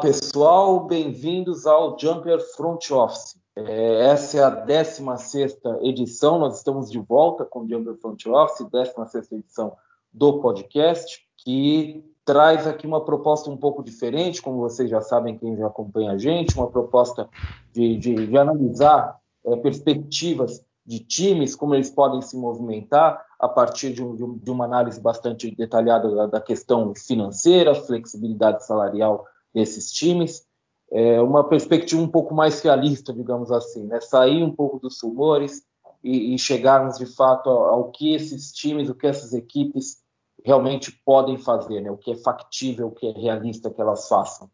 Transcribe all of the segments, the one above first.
Pessoal, bem-vindos ao Jumper Front Office. É, essa é a 16 edição, nós estamos de volta com o Jumper Front Office, 16 edição do podcast, que traz aqui uma proposta um pouco diferente, como vocês já sabem, quem já acompanha a gente, uma proposta de, de, de analisar é, perspectivas de times, como eles podem se movimentar a partir de, um, de uma análise bastante detalhada da, da, questão financeira, flexibilidade salarial desses times, é, uma perspectiva um pouco mais realista, digamos assim, né? sair um pouco dos rumores e, e chegarmos de fato ao, ao que esses times, o que essas equipes realmente podem fazer, né? o que é factível, o que é realista que elas façam.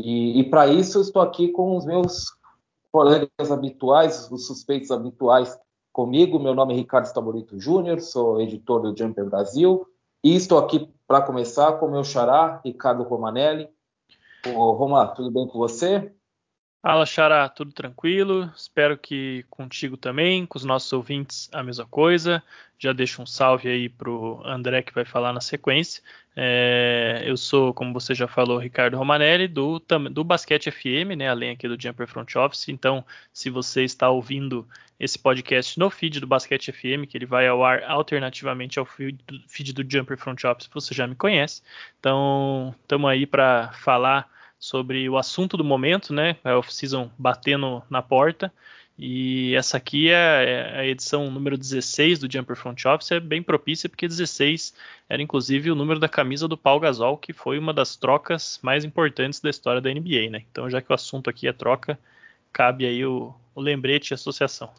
E, e para isso eu estou aqui com os meus colegas habituais, os suspeitos habituais comigo. Meu nome é Ricardo Staborito Júnior, sou editor do Jumper Brasil e estou aqui para começar com meu xará, Ricardo Romanelli. Ô, Roma, tudo bem com você? Fala, Xará, tudo tranquilo? Espero que contigo também, com os nossos ouvintes a mesma coisa. Já deixo um salve aí pro André que vai falar na sequência. É, eu sou, como você já falou, Ricardo Romanelli, do, do Basquete FM, né, além aqui do Jumper Front Office. Então, se você está ouvindo esse podcast no feed do Basquete FM, que ele vai ao ar alternativamente ao feed do, feed do Jumper Front Office, você já me conhece. Então, estamos aí para falar sobre o assunto do momento, né? A off-season batendo na porta. E essa aqui é, é a edição número 16 do Jumper Front Office, é bem propícia porque 16 era inclusive o número da camisa do Paul Gasol, que foi uma das trocas mais importantes da história da NBA, né? Então, já que o assunto aqui é troca, cabe aí o, o lembrete e associação.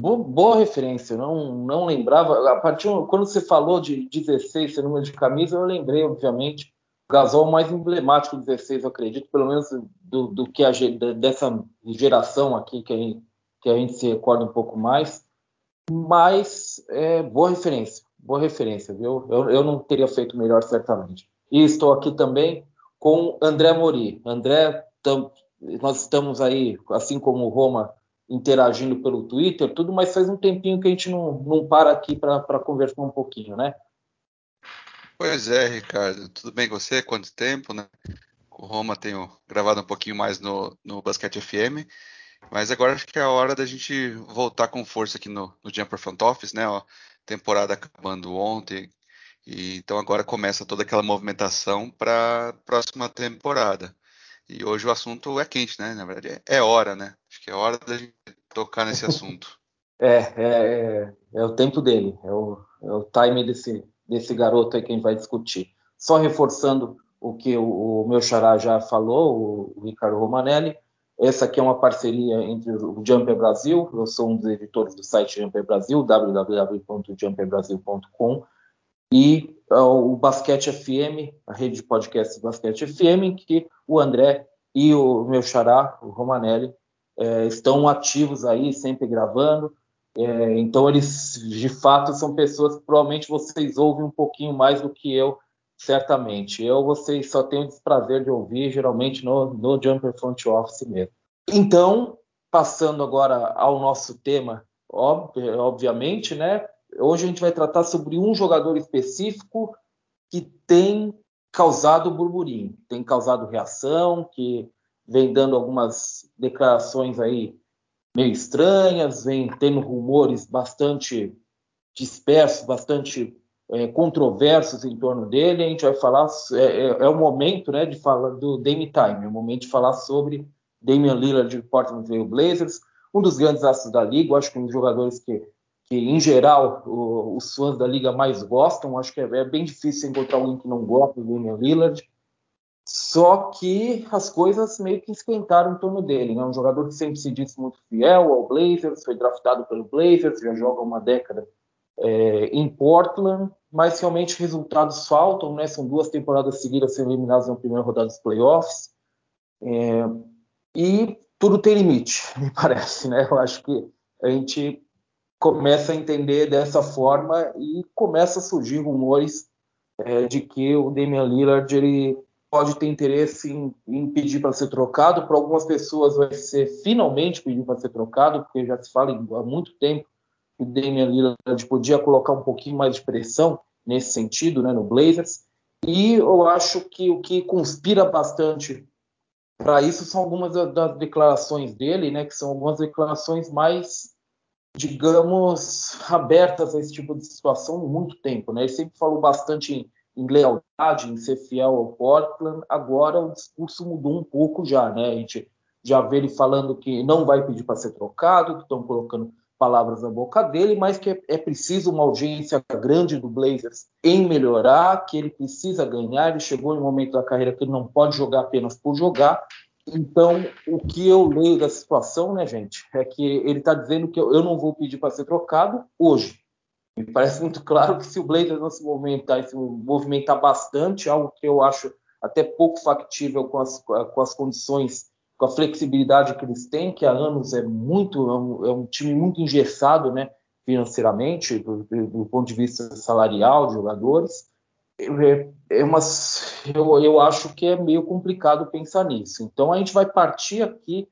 Boa, boa, referência, não, não lembrava. A partir quando você falou de 16, esse número de camisa, eu lembrei, obviamente, Gasol mais emblemático do 16, eu acredito, pelo menos do, do que a, dessa geração aqui que a, gente, que a gente se recorda um pouco mais. Mas é, boa referência, boa referência, viu? Eu, eu não teria feito melhor, certamente. E estou aqui também com André Mori. André, tam, nós estamos aí, assim como o Roma, interagindo pelo Twitter, tudo, mas faz um tempinho que a gente não, não para aqui para conversar um pouquinho, né? Pois é, Ricardo. Tudo bem com você? Quanto tempo, né? Com o Roma tenho gravado um pouquinho mais no, no Basquete FM, mas agora acho que é a hora da gente voltar com força aqui no, no Jumper Front Office, né? Ó, temporada acabando ontem, e então agora começa toda aquela movimentação para a próxima temporada. E hoje o assunto é quente, né? Na verdade, é hora, né? Acho que é hora da gente tocar nesse assunto. É, é, é, é o tempo dele, é o, é o time desse, desse garoto aí que a gente vai discutir. Só reforçando o que o, o meu xará já falou, o, o, Ricardo Romanelli, essa aqui é uma parceria entre o Jumper Brasil, eu sou um dos editores do site Jumper Brasil, www.jumperbrasil.com, e uh, o Basquete FM, a rede de podcast Basquete FM, que o André e o meu xará, o Romanelli, é, estão ativos aí, sempre gravando, é, então, eles de fato são pessoas que provavelmente vocês ouvem um pouquinho mais do que eu, certamente. Eu, vocês só tenho o desprazer de ouvir, geralmente no, no Jumper Front Office mesmo. Então, passando agora ao nosso tema, obviamente, né? Hoje a gente vai tratar sobre um jogador específico que tem causado burburinho, tem causado reação, que vem dando algumas declarações aí meio estranhas, vem tendo rumores bastante dispersos, bastante é, controversos em torno dele. A gente vai falar, é, é, é, o momento né, de falar do Dame Time, é o momento de falar sobre Damian Lillard de Portland Trail Blazers, um dos grandes astros da liga, acho que um dos jogadores que, que em geral, o, os fãs da liga mais gostam. Acho que é, é, bem difícil encontrar alguém que não gosta do Damian Lillard. Só que as coisas meio que esquentaram em torno dele. Né? Um jogador que sempre se disse muito fiel ao Blazers, foi draftado pelo Blazers, já joga uma década é, em Portland, mas realmente resultados faltam. Né? São duas temporadas seguidas sendo eliminados na primeira rodada dos playoffs. É, e tudo tem limite, me parece. Né? Eu acho que a gente começa a entender dessa forma e começa a surgir rumores é, de que o Damian Lillard ele pode ter interesse em, em pedir para ser trocado. Para algumas pessoas vai ser finalmente pedir para ser trocado, porque já se fala há muito tempo que o Damian Lillard podia colocar um pouquinho mais de pressão nesse sentido, né, no Blazers. E eu acho que o que conspira bastante para isso são algumas das declarações dele, né, que são algumas declarações mais, digamos, abertas a esse tipo de situação há muito tempo. Né? Ele sempre falou bastante em, em lealdade, em ser fiel ao Portland. Agora o discurso mudou um pouco já, né? A gente já vê ele falando que não vai pedir para ser trocado, que estão colocando palavras na boca dele, mas que é, é, preciso uma urgência grande do Blazers em melhorar, que ele precisa ganhar. Ele chegou em um momento da carreira que ele não pode jogar apenas por jogar. Então, o que eu leio da situação, né, gente, é que ele está dizendo que eu não vou pedir para ser trocado hoje. Me parece muito claro que se o Blazers não se movimentar se movimentar bastante, algo que eu acho até pouco factível com as, com as condições com a flexibilidade que eles têm, que há anos é muito é um, é um time muito engessado, né, financeiramente, do, do, ponto de vista salarial de jogadores. É, é umas, eu, eu acho que é meio complicado pensar nisso. Então a gente vai partir aqui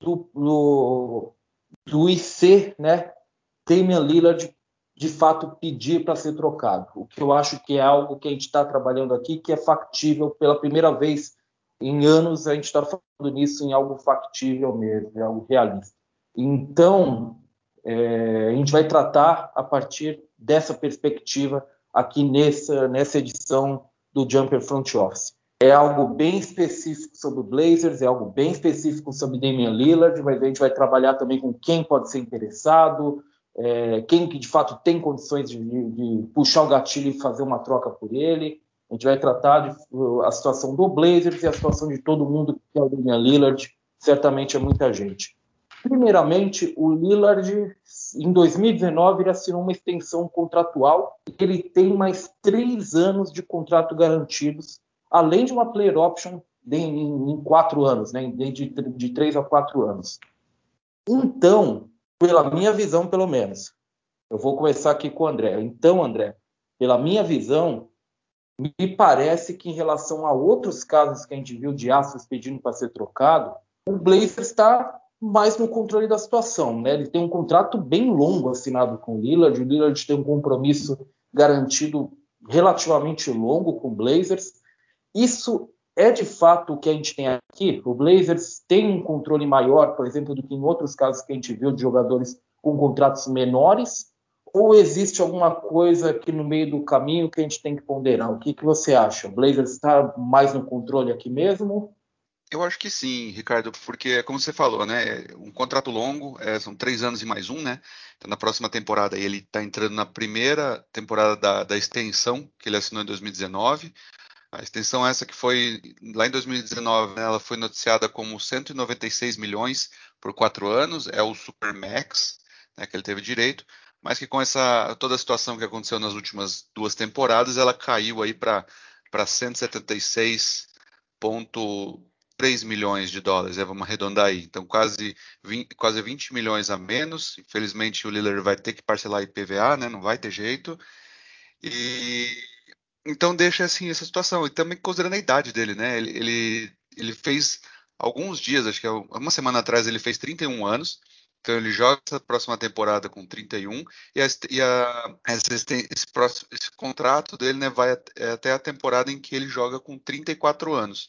do, do, do IC, né, Damian Lillard de fato pedir para ser trocado. O que eu acho que é algo que a gente está trabalhando aqui, que é factível pela primeira vez em anos a gente está falando nisso em algo factível mesmo, em algo realista. Então, é, a gente vai tratar a partir dessa perspectiva aqui nessa, nessa edição do Jumper Front Office. É algo bem específico sobre o Blazers, é algo bem específico sobre Damian Lillard, mas a gente vai trabalhar também com quem pode ser interessado, é, quem que de fato tem condições de, de, puxar o gatilho e fazer uma troca por ele. A gente vai tratar de, a situação do Blazers e a situação de todo mundo que é o Damian Lillard, certamente é muita gente. Primeiramente, o Lillard, em 2019, ele assinou uma extensão contratual. Ele tem mais três anos de contrato garantidos, além de uma player option em, em quatro anos, né, de, de três a quatro anos. Então, pela minha visão, pelo menos, eu vou começar aqui com o André. Então, André, pela minha visão, me parece que em relação a outros casos que a gente viu de Astros pedindo para ser trocado, o Blazer está mais no controle da situação, né? Ele tem um contrato bem longo assinado com o Lillard, o Lillard tem um compromisso garantido relativamente longo com o Blazers. Isso é de fato o que a gente tem aqui. O Blazers tem um controle maior, por exemplo, do que em outros casos que a gente viu de jogadores com contratos menores ou existe alguma coisa aqui no meio do caminho que a gente tem que ponderar? O que, que você acha? O Blazers está mais no controle aqui mesmo? Eu acho que sim, Ricardo, porque como você falou, né, um contrato longo, é, são três anos e mais um, né? Então na próxima temporada ele está entrando na primeira temporada da, da, extensão que ele assinou em 2019. A extensão essa que foi lá em 2019, né, ela foi noticiada como 196 milhões por quatro anos, é o Supermax, né, que ele teve direito mas que com essa toda a situação que aconteceu nas últimas duas temporadas, ela caiu aí para 176,3 milhões de dólares. É, vamos arredondar aí. Então, quase 20, quase 20 milhões a menos. Infelizmente, o Lillard vai ter que parcelar IPVA, né? Não vai ter jeito. E então deixa assim essa situação. E também considerando a idade dele, né? Ele, ele, ele fez alguns dias, acho que é uma semana atrás, ele fez 31 anos. Então ele joga essa próxima temporada com 31 e, a, e a, esse, esse, próximo, esse, contrato dele né, vai é até a temporada em que ele joga com 34 anos.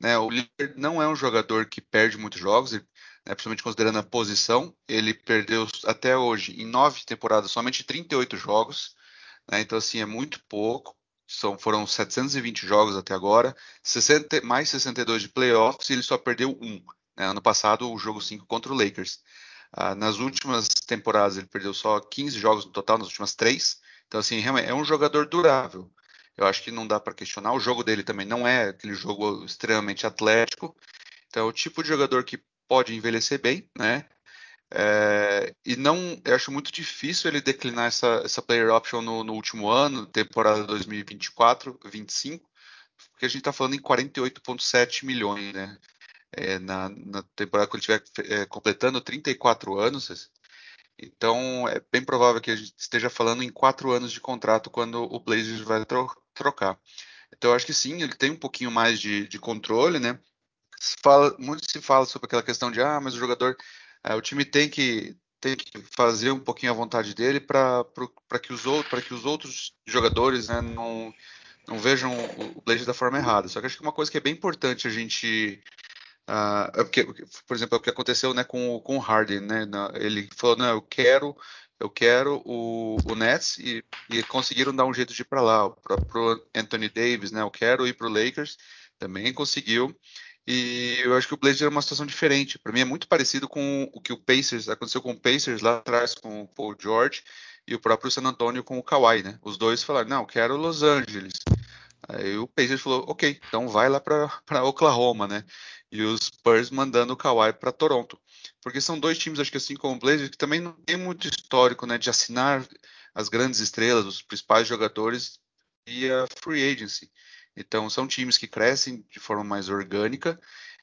Né? O Lillard não é um jogador que perde muitos jogos, né, principalmente considerando a posição. Ele perdeu até hoje, em nove temporadas, somente 38 jogos. Né? Então, assim, é muito pouco. São, foram 720 jogos até agora, 60, mais 62 de playoffs e ele só perdeu um. Né? Ano passado, o jogo 5 contra o Lakers. Ah, nas últimas temporadas ele perdeu só 15 jogos no total, nas últimas três. Então, assim, é um jogador durável. Eu acho que não dá para questionar. O jogo dele também não é aquele jogo extremamente atlético. Então, é o tipo de jogador que pode envelhecer bem, né? É, e não, eu acho muito difícil ele declinar essa, essa player option no, no último ano, temporada 2024-25, porque a gente está falando em 48,7 milhões, né? é, na, na, temporada que ele estiver é, completando 34 anos. Então é bem provável que a gente esteja falando em quatro anos de contrato quando o Blazers vai tro trocar. Então eu acho que sim, ele tem um pouquinho mais de, de controle, né? Fala, muito se fala sobre aquela questão de ah, mas o jogador, é, o time tem que tem que fazer um pouquinho a vontade dele para que os outros para que os outros jogadores né, não não vejam o Blazers da forma errada. Só que acho que uma coisa que é bem importante a gente Uh, porque, por exemplo, é o que aconteceu né, com, com o Harden, né? ele falou, não, eu quero, eu quero o, o Nets e, e conseguiram dar um jeito de ir para lá. O próprio Anthony Davis, né? Eu quero ir para o Lakers, também conseguiu. E eu acho que o Blazers é uma situação diferente. Para mim é muito parecido com o que o Pacers aconteceu com o Pacers lá atrás com o Paul George e o próprio San Antonio com o Kawhi, né? Os dois falaram: "Não, quero Los Angeles". Aí o Pacers falou: "OK, então vai lá para Oklahoma, né?" E os Spurs mandando o Kawhi para Toronto. Porque são dois times, acho que assim como o Blazers, que também não tem muito histórico, né, de assinar as grandes estrelas, os principais jogadores via free agency. Então, são times que crescem de forma mais orgânica.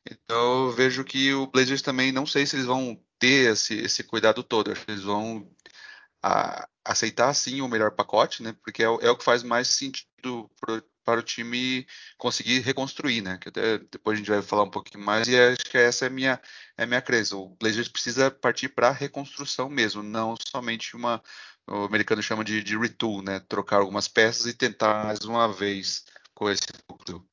Então, eu vejo que o Blazers também, não sei se eles vão ter esse, esse cuidado todo. Acho que eles vão a, aceitar, sim, o melhor pacote, né? Porque é, é o que faz mais sentido pro, para o time conseguir reconstruir, né? Que até depois a gente vai falar um pouquinho mais. E acho que essa é a minha, é minha crença. O Blazers precisa partir para a reconstrução mesmo, não somente uma. O americano chama de, de retool, né? Trocar algumas peças e tentar mais uma vez com esse núcleo.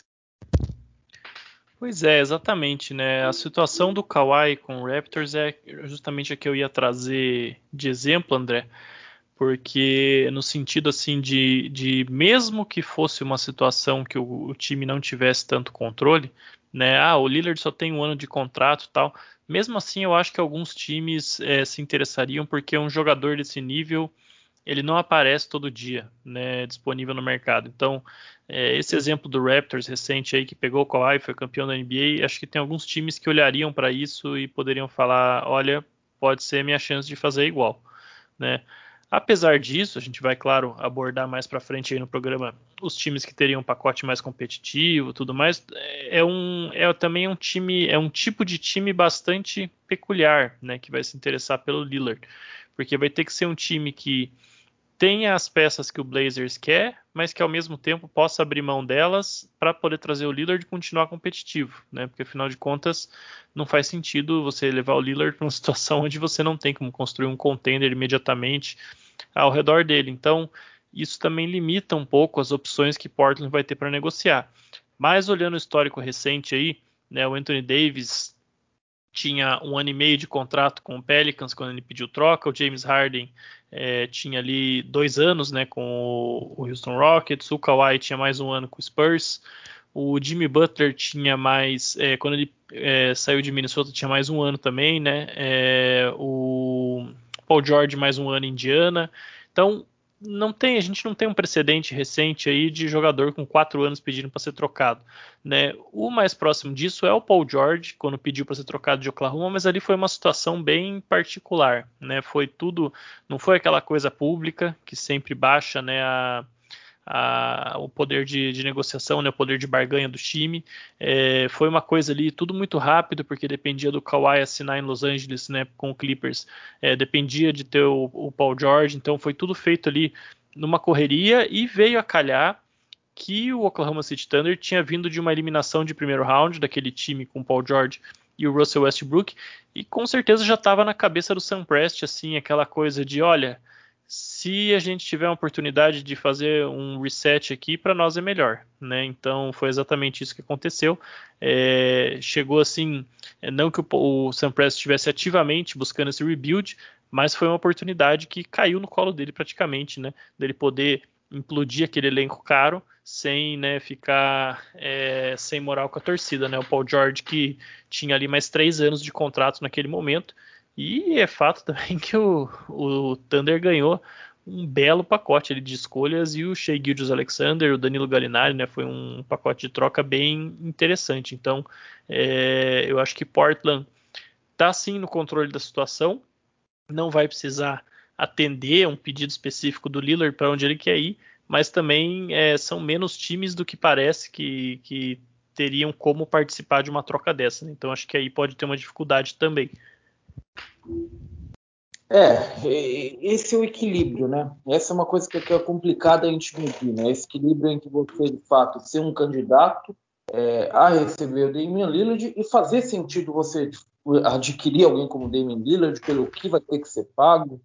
Pois é, exatamente, né? A situação do Kawhi com o Raptors é justamente a que eu ia trazer de exemplo, André, porque no sentido assim de, de mesmo que fosse uma situação que o, o, time não tivesse tanto controle, né? Ah, o Lillard só tem um ano de contrato, tal. Mesmo assim, eu acho que alguns times é, se interessariam porque um jogador desse nível ele não aparece todo dia, né, disponível no mercado. Então, é, esse exemplo do Raptors recente aí que pegou o Kawhi, foi campeão da NBA, acho que tem alguns times que olhariam para isso e poderiam falar, olha, pode ser minha chance de fazer igual, né? Apesar disso, a gente vai, claro, abordar mais para frente aí no programa os times que teriam um pacote mais competitivo, tudo mais. É um, é também um time, é um tipo de time bastante peculiar, né, que vai se interessar pelo Lillard, porque vai ter que ser um time que tenha as peças que o Blazers quer, mas que ao mesmo tempo possa abrir mão delas para poder trazer o Lillard e continuar competitivo, né? Porque afinal de contas não faz sentido você levar o Lillard para uma situação onde você não tem como construir um contender imediatamente ao redor dele. Então, isso também limita um pouco as opções que Portland vai ter para negociar. Mas olhando o histórico recente aí, né, o Anthony Davis tinha um ano e meio de contrato com o Pelicans quando ele pediu troca. O James Harden é, tinha ali dois anos né, com o Houston Rockets. O Kawhi tinha mais um ano com o Spurs. O Jimmy Butler tinha mais, é, quando ele é, saiu de Minnesota, tinha mais um ano também, né? É, o Paul George mais um ano em Indiana. Então não tem, a gente não tem um precedente recente aí de jogador com quatro anos pedindo para ser trocado. Né? O mais próximo disso é o Paul George, quando pediu para ser trocado de Oklahoma, mas ali foi uma situação bem particular. Né? Foi tudo, não foi aquela coisa pública que sempre baixa né, a, a, o poder de, de, negociação, né, o poder de barganha do time. É, foi uma coisa ali tudo muito rápido, porque dependia do Kawhi assinar em Los Angeles né, com o Clippers, é, dependia de ter o, o, Paul George, então foi tudo feito ali numa correria e veio a calhar que o Oklahoma City Thunder tinha vindo de uma eliminação de primeiro round daquele time com Paul George e o Russell Westbrook, e com certeza já estava na cabeça do Sam Prest, assim, aquela coisa de, olha, se a gente tiver uma oportunidade de fazer um reset aqui, para nós é melhor, né? Então foi exatamente isso que aconteceu. É, chegou assim, é, não que o, o Press estivesse ativamente buscando esse rebuild, mas foi uma oportunidade que caiu no colo dele praticamente, né? Dele poder implodir aquele elenco caro sem né, ficar é, sem moral com a torcida, né? O Paul George que tinha ali mais três anos de contrato naquele momento e é fato também que o, o Thunder ganhou um belo pacote de escolhas e o Shea Gildius Alexander, o Danilo Gallinari, né, foi um pacote de troca bem interessante. Então, é, eu acho que Portland está sim no controle da situação, não vai precisar atender a um pedido específico do Lillard para onde ele quer ir, mas também é, são menos times do que parece que, que teriam como participar de uma troca dessa. Né? Então, acho que aí pode ter uma dificuldade também. É, esse é o equilíbrio, né? Essa é uma coisa que é complicada a gente medir, né? Esse equilíbrio entre você, de fato, ser um candidato é, a receber o Damian Lillard e fazer sentido você adquirir alguém como Damian Lillard pelo que vai ter que ser pago.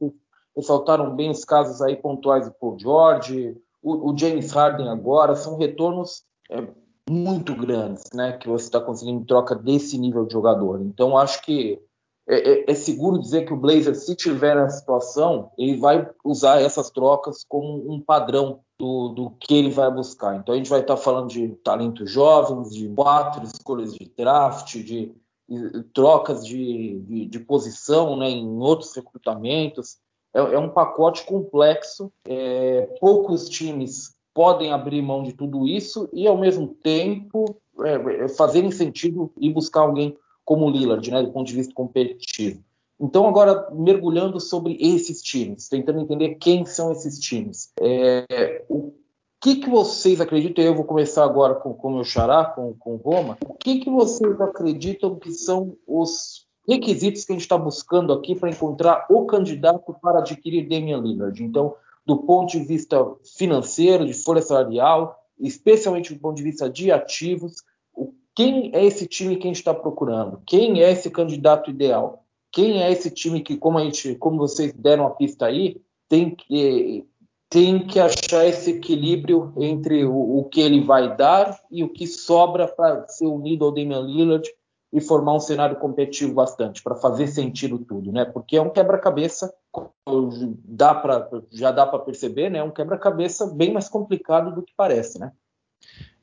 Ressaltaram bem os casos aí pontuais do Paul George, o, o James Harden agora, são retornos é, muito grandes, né? Que você está conseguindo em troca desse nível de jogador. Então, acho que é, é, é, seguro dizer que o Blazer, se tiver na situação, ele vai usar essas trocas como um padrão do, do que ele vai buscar. Então, a gente vai estar tá falando de talentos jovens, de quatro escolhas de draft, de, de trocas de, de, de, posição né, em outros recrutamentos. É, é um pacote complexo. É, poucos times podem abrir mão de tudo isso e, ao mesmo tempo, é, é fazerem sentido e buscar alguém como o Lillard, né, do ponto de vista competitivo. Então, agora, mergulhando sobre esses times, tentando entender quem são esses times. É, o que, que vocês acreditam? Eu vou começar agora com o meu xará, com, com Roma. O que, que vocês acreditam que são os requisitos que a gente está buscando aqui para encontrar o candidato para adquirir Damian Lillard? Então, do ponto de vista financeiro, de folha salarial, especialmente do ponto de vista de ativos, quem é esse time que a gente está procurando? Quem é esse candidato ideal? Quem é esse time que, como, a gente, como vocês deram a pista aí, tem que, tem que achar esse equilíbrio entre o, o que ele vai dar e o que sobra para ser unido ao Damian Lillard e formar um cenário competitivo bastante, para fazer sentido tudo, né? Porque é um quebra-cabeça, dá pra, já dá para perceber, né? É um quebra-cabeça bem mais complicado do que parece, né?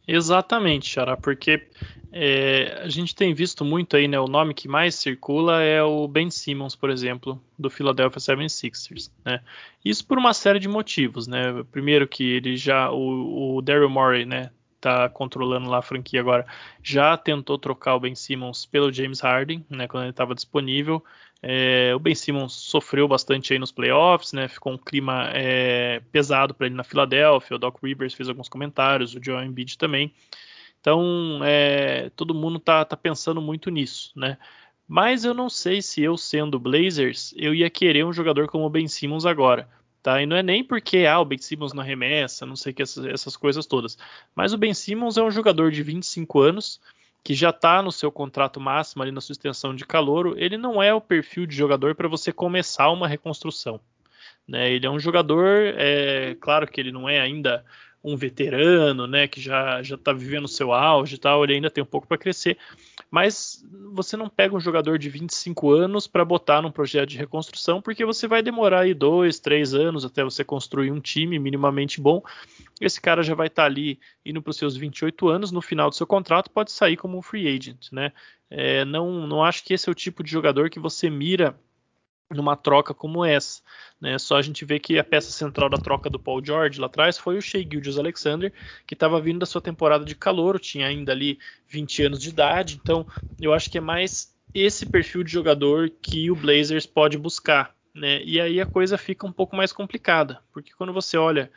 Exatamente, Xará, porque é, a gente tem visto muito aí, né? O nome que mais circula é o Ben Simmons, por exemplo, do Philadelphia 76ers, né? Isso por uma série de motivos, né? Primeiro que ele já, o, o Daryl Morey, né? Tá controlando lá a franquia agora, já tentou trocar o Ben Simmons pelo James Harden, né? Quando ele estava disponível. É, o Ben Simmons sofreu bastante aí nos playoffs, né? Ficou um clima é, pesado para ele na Filadélfia. O Doc Rivers fez alguns comentários, o Joel Embiid também. Então, é, todo mundo tá, tá, pensando muito nisso, né? Mas eu não sei se eu sendo Blazers, eu ia querer um jogador como o Ben Simmons agora. Tá? E não é nem porque ah, o Ben Simmons não arremessa, não sei que essas, essas coisas todas. Mas o Ben Simmons é um jogador de 25 anos, que já está no seu contrato máximo ali na sua extensão de calouro, ele não é o perfil de jogador para você começar uma reconstrução. Né? Ele é um jogador, é claro que ele não é ainda um veterano, né, que já já está vivendo o seu auge e tal, ele ainda tem um pouco para crescer, mas você não pega um jogador de 25 anos para botar num projeto de reconstrução, porque você vai demorar aí dois, três anos até você construir um time minimamente bom. Esse cara já vai estar tá ali indo para os seus 28 anos, no final do seu contrato pode sair como um free agent, né? É, não, não acho que esse é o tipo de jogador que você mira numa troca como essa. Né? Só a gente vê que a peça central da troca do Paul George lá atrás foi o Shea Gildius Alexander, que estava vindo da sua temporada de calor, tinha ainda ali 20 anos de idade, então eu acho que é mais esse perfil de jogador que o Blazers pode buscar. Né? E aí a coisa fica um pouco mais complicada, porque quando você olha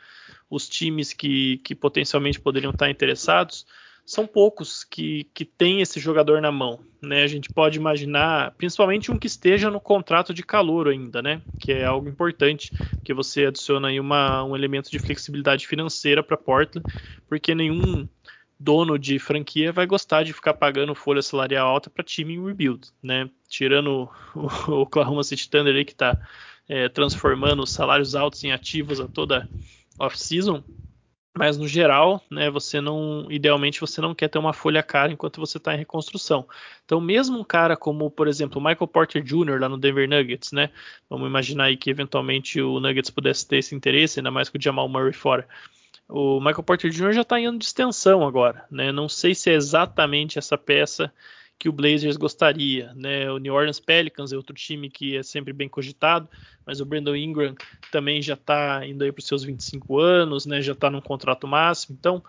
os times que, que potencialmente poderiam estar interessados, são poucos que, que têm esse jogador na mão. Né? A gente pode imaginar, principalmente um que esteja no contrato de calor ainda, né? que é algo importante, que você adiciona aí uma, um elemento de flexibilidade financeira para Portland, porque nenhum dono de franquia vai gostar de ficar pagando folha salarial alta para time em rebuild, né? Tirando o, Oklahoma City Thunder aí que está é, transformando os salários altos em ativos a toda off-season, mas no geral, né, você não, idealmente você não quer ter uma folha cara enquanto você está em reconstrução. Então, mesmo um cara como, por exemplo, o Michael Porter Jr. lá no Denver Nuggets, né, vamos imaginar aí que eventualmente o Nuggets pudesse ter esse interesse, ainda mais com o Jamal Murray fora. O Michael Porter Jr. já está em ano de extensão agora, né? Não sei se é exatamente essa peça que o Blazers gostaria. Né? O New Orleans Pelicans é outro time que é sempre bem cogitado, mas o Brandon Ingram também já está indo aí para os seus 25 anos, né? já está num contrato máximo, então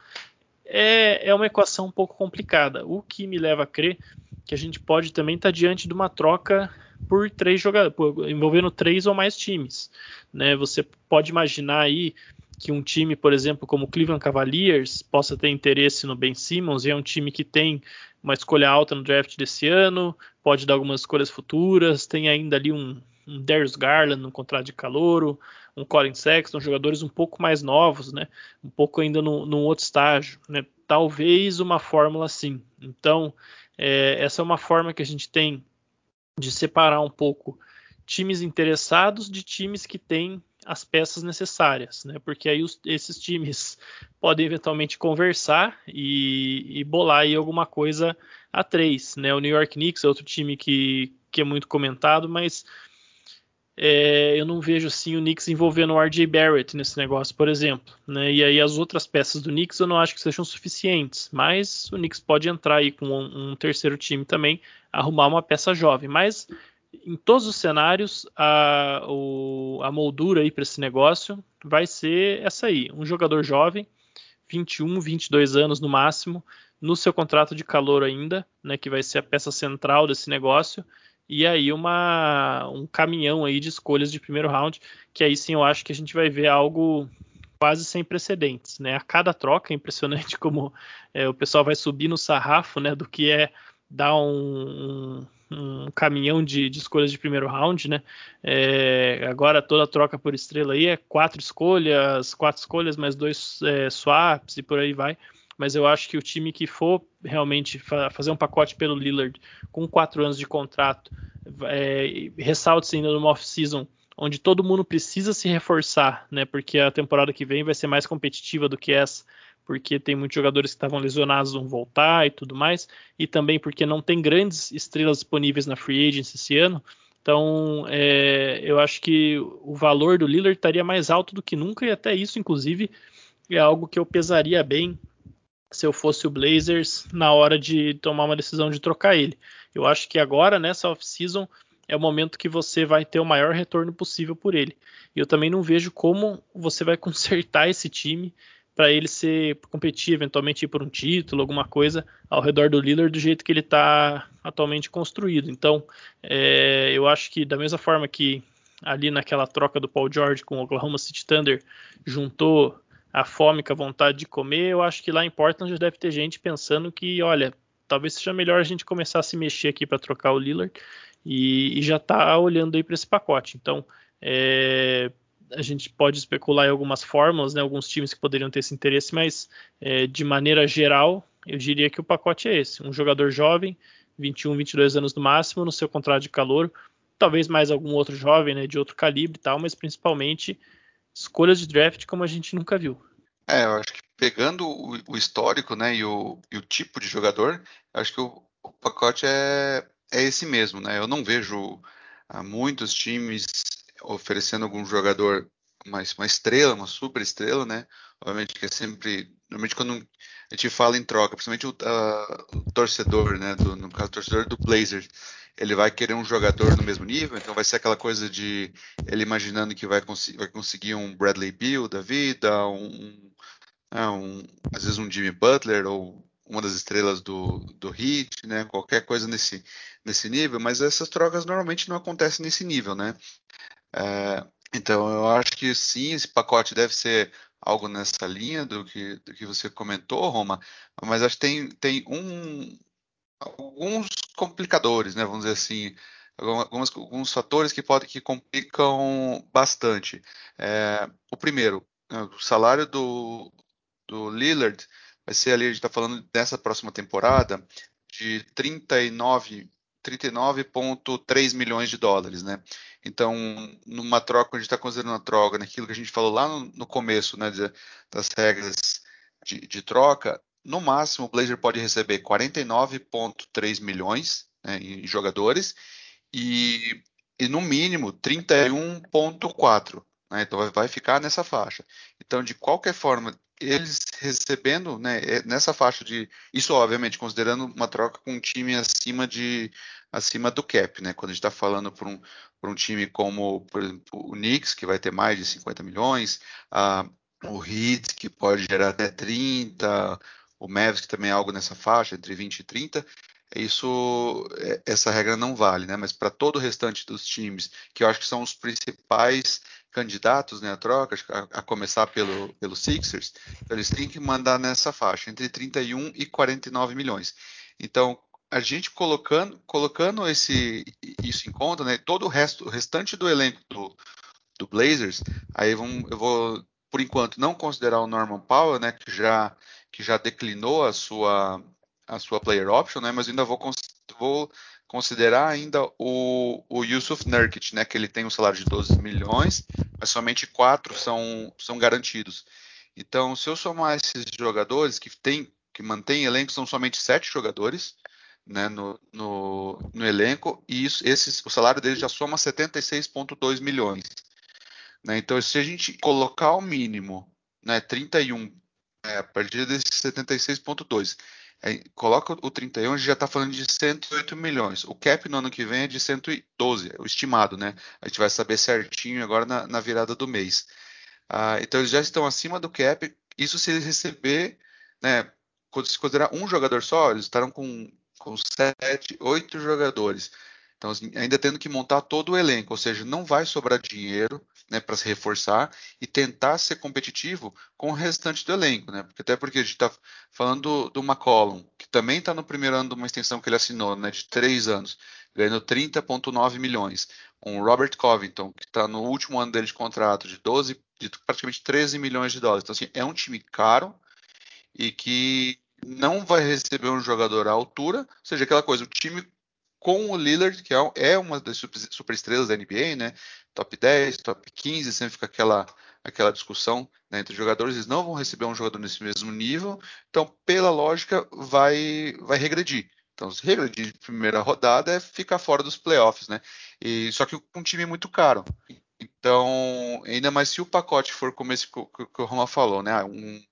é, é uma equação um pouco complicada. O que me leva a crer que a gente pode também estar tá diante de uma troca por três jogadores, envolvendo três ou mais times. Né? Você pode imaginar aí que um time, por exemplo, como o Cleveland Cavaliers, possa ter interesse no Ben Simmons, e é um time que tem uma escolha alta no draft desse ano, pode dar algumas escolhas futuras, tem ainda ali um, um Darius Garland no contrato de calouro, um Colin Sexton, jogadores um pouco mais novos, né? Um pouco ainda no, outro estágio, né? Talvez uma fórmula assim. Então, é, essa é uma forma que a gente tem de separar um pouco times interessados de times que têm as peças necessárias, né? Porque aí os, esses times podem eventualmente conversar e, e, bolar aí alguma coisa a três, né? O New York Knicks é outro time que, que é muito comentado, mas é, eu não vejo assim o Knicks envolvendo o RJ Barrett nesse negócio, por exemplo. Né? E aí as outras peças do Knicks eu não acho que sejam suficientes, mas o Knicks pode entrar aí com um, um terceiro time também, arrumar uma peça jovem. Mas em todos os cenários, a, o, a moldura aí para esse negócio vai ser essa aí: um jogador jovem, 21, 22 anos no máximo, no seu contrato de calor ainda, né, que vai ser a peça central desse negócio, e aí uma, um caminhão aí de escolhas de primeiro round, que aí sim eu acho que a gente vai ver algo quase sem precedentes, né? A cada troca é impressionante como é, o pessoal vai subir no sarrafo, né, do que é dar um, um um caminhão de, de, escolhas de primeiro round, né? É, agora toda troca por estrela aí é quatro escolhas, quatro escolhas mais dois é, swaps e por aí vai. Mas eu acho que o time que for realmente fa fazer um pacote pelo Lillard com quatro anos de contrato, é, ressalte-se ainda numa off-season onde todo mundo precisa se reforçar, né? Porque a temporada que vem vai ser mais competitiva do que essa porque tem muitos jogadores que estavam lesionados vão voltar e tudo mais, e também porque não tem grandes estrelas disponíveis na free agency esse ano. Então, é, eu acho que o valor do Lillard estaria mais alto do que nunca, e até isso, inclusive, é algo que eu pesaria bem se eu fosse o Blazers na hora de tomar uma decisão de trocar ele. Eu acho que agora, nessa off-season, é o momento que você vai ter o maior retorno possível por ele. E eu também não vejo como você vai consertar esse time para ele ser competir eventualmente ir por um título, alguma coisa ao redor do Lillard do jeito que ele está atualmente construído. Então, é, eu acho que da mesma forma que ali naquela troca do Paul George com o Oklahoma City Thunder juntou a fome com a vontade de comer, eu acho que lá em Portland já deve ter gente pensando que, olha, talvez seja melhor a gente começar a se mexer aqui para trocar o Lillard e, e já está olhando aí para esse pacote. Então, é, a gente pode especular em algumas fórmulas, né, alguns times que poderiam ter esse interesse, mas é, de maneira geral, eu diria que o pacote é esse: um jogador jovem, 21, 22 anos no máximo, no seu contrato de calor, talvez mais algum outro jovem, né, de outro calibre e tal, mas principalmente escolhas de draft como a gente nunca viu. É, eu acho que pegando o, o histórico, né, e o, e o, tipo de jogador, acho que o, o pacote é, é esse mesmo, né? Eu não vejo ah, muitos times oferecendo algum jogador uma, uma estrela, uma super estrela, né? Obviamente que é sempre. Normalmente quando a gente fala em troca, principalmente o, uh, o torcedor, né? Do, no caso, o torcedor do Blazers, ele vai querer um jogador no mesmo nível, então vai ser aquela coisa de ele imaginando que vai, cons vai conseguir um Bradley Beal da vida, um, né, um, às vezes um Jimmy Butler ou uma das estrelas do, do Heat, né? Qualquer coisa nesse, nesse nível, mas essas trocas normalmente não acontecem nesse nível, né? É, então, eu acho que sim, esse pacote deve ser algo nessa linha do que, do que você comentou, Roma, mas acho que tem, tem um, alguns complicadores, né, vamos dizer assim, algumas, alguns fatores que podem que complicam bastante. É, o primeiro, né, o salário do, do Lillard vai ser ali, a gente está falando dessa próxima temporada, de 39 39,3 milhões de dólares, né? Então, numa troca, a gente está considerando uma troca, naquilo que a gente falou lá no, no começo, né, de, das regras de, de, troca, no máximo o Blazer pode receber 49,3 milhões né, em jogadores e, e no mínimo 31,4. Né? Então vai, vai ficar nessa faixa. Então, de qualquer forma, eles recebendo né, é, nessa faixa de. Isso, obviamente, considerando uma troca com um time acima de acima do cap, né? Quando a gente está falando por um, por um time como, por exemplo, o Knicks, que vai ter mais de 50 milhões, uh, o Heat, que pode gerar até 30, o Mavs, que também é algo nessa faixa, entre 20 e 30, isso, é, essa regra não vale, né? Mas para todo o restante dos times, que eu acho que são os principais candidatos né, à troca, a, a começar pelo, pelo Sixers, eles têm que mandar nessa faixa, entre 31 e 49 milhões. Então, a gente colocando, colocando esse, isso em conta, né, todo o resto, o restante do elenco do, do Blazers, aí vamos, eu vou, por enquanto, não considerar o Norman Powell, né, que já, que já declinou a sua, a sua player option, né, mas ainda vou, vou considerar ainda o, o Yusuf Nurkic, né, que ele tem um salário de 12 milhões, mas somente quatro são, são garantidos. Então, se eu somar esses jogadores que tem, que mantém elenco, são somente sete jogadores né, no, no, no, elenco, e isso, esses, o salário deles já soma 76,2 milhões. Né? Então, se a gente colocar o mínimo, né, 31, é, a partir desses 76,2, é, coloca o 31, a gente já está falando de 108 milhões. O cap no ano que vem é de 112, o estimado, né? A gente vai saber certinho agora na, na virada do mês. Ah, então eles já estão acima do cap. Isso se eles receber, né? Se considerar um jogador só, eles estarão com, com sete, oito jogadores. Então, assim, ainda tendo que montar todo o elenco, ou seja, não vai sobrar dinheiro né, para se reforçar e tentar ser competitivo com o restante do elenco, né? Porque, até porque a gente está falando do, do McCollum, que também está no primeiro ano de uma extensão que ele assinou, né, de três anos, ganhando 30,9 milhões. Um Robert Covington, que está no último ano dele de contrato, de 12, de praticamente 13 milhões de dólares. Então, assim, é um time caro e que não vai receber um jogador à altura, ou seja, aquela coisa, o time com o Lillard, que é, é uma das superestrelas da NBA, né? Top 10, top 15, sempre fica aquela, aquela discussão né, entre jogadores, eles não vão receber um jogador nesse mesmo nível, então, pela lógica, vai, vai regredir. Então, se regredir de primeira rodada é ficar fora dos playoffs, né? E, só que com um time muito caro. Então, ainda mais se o pacote for como esse que, que o Roma falou, né? Um,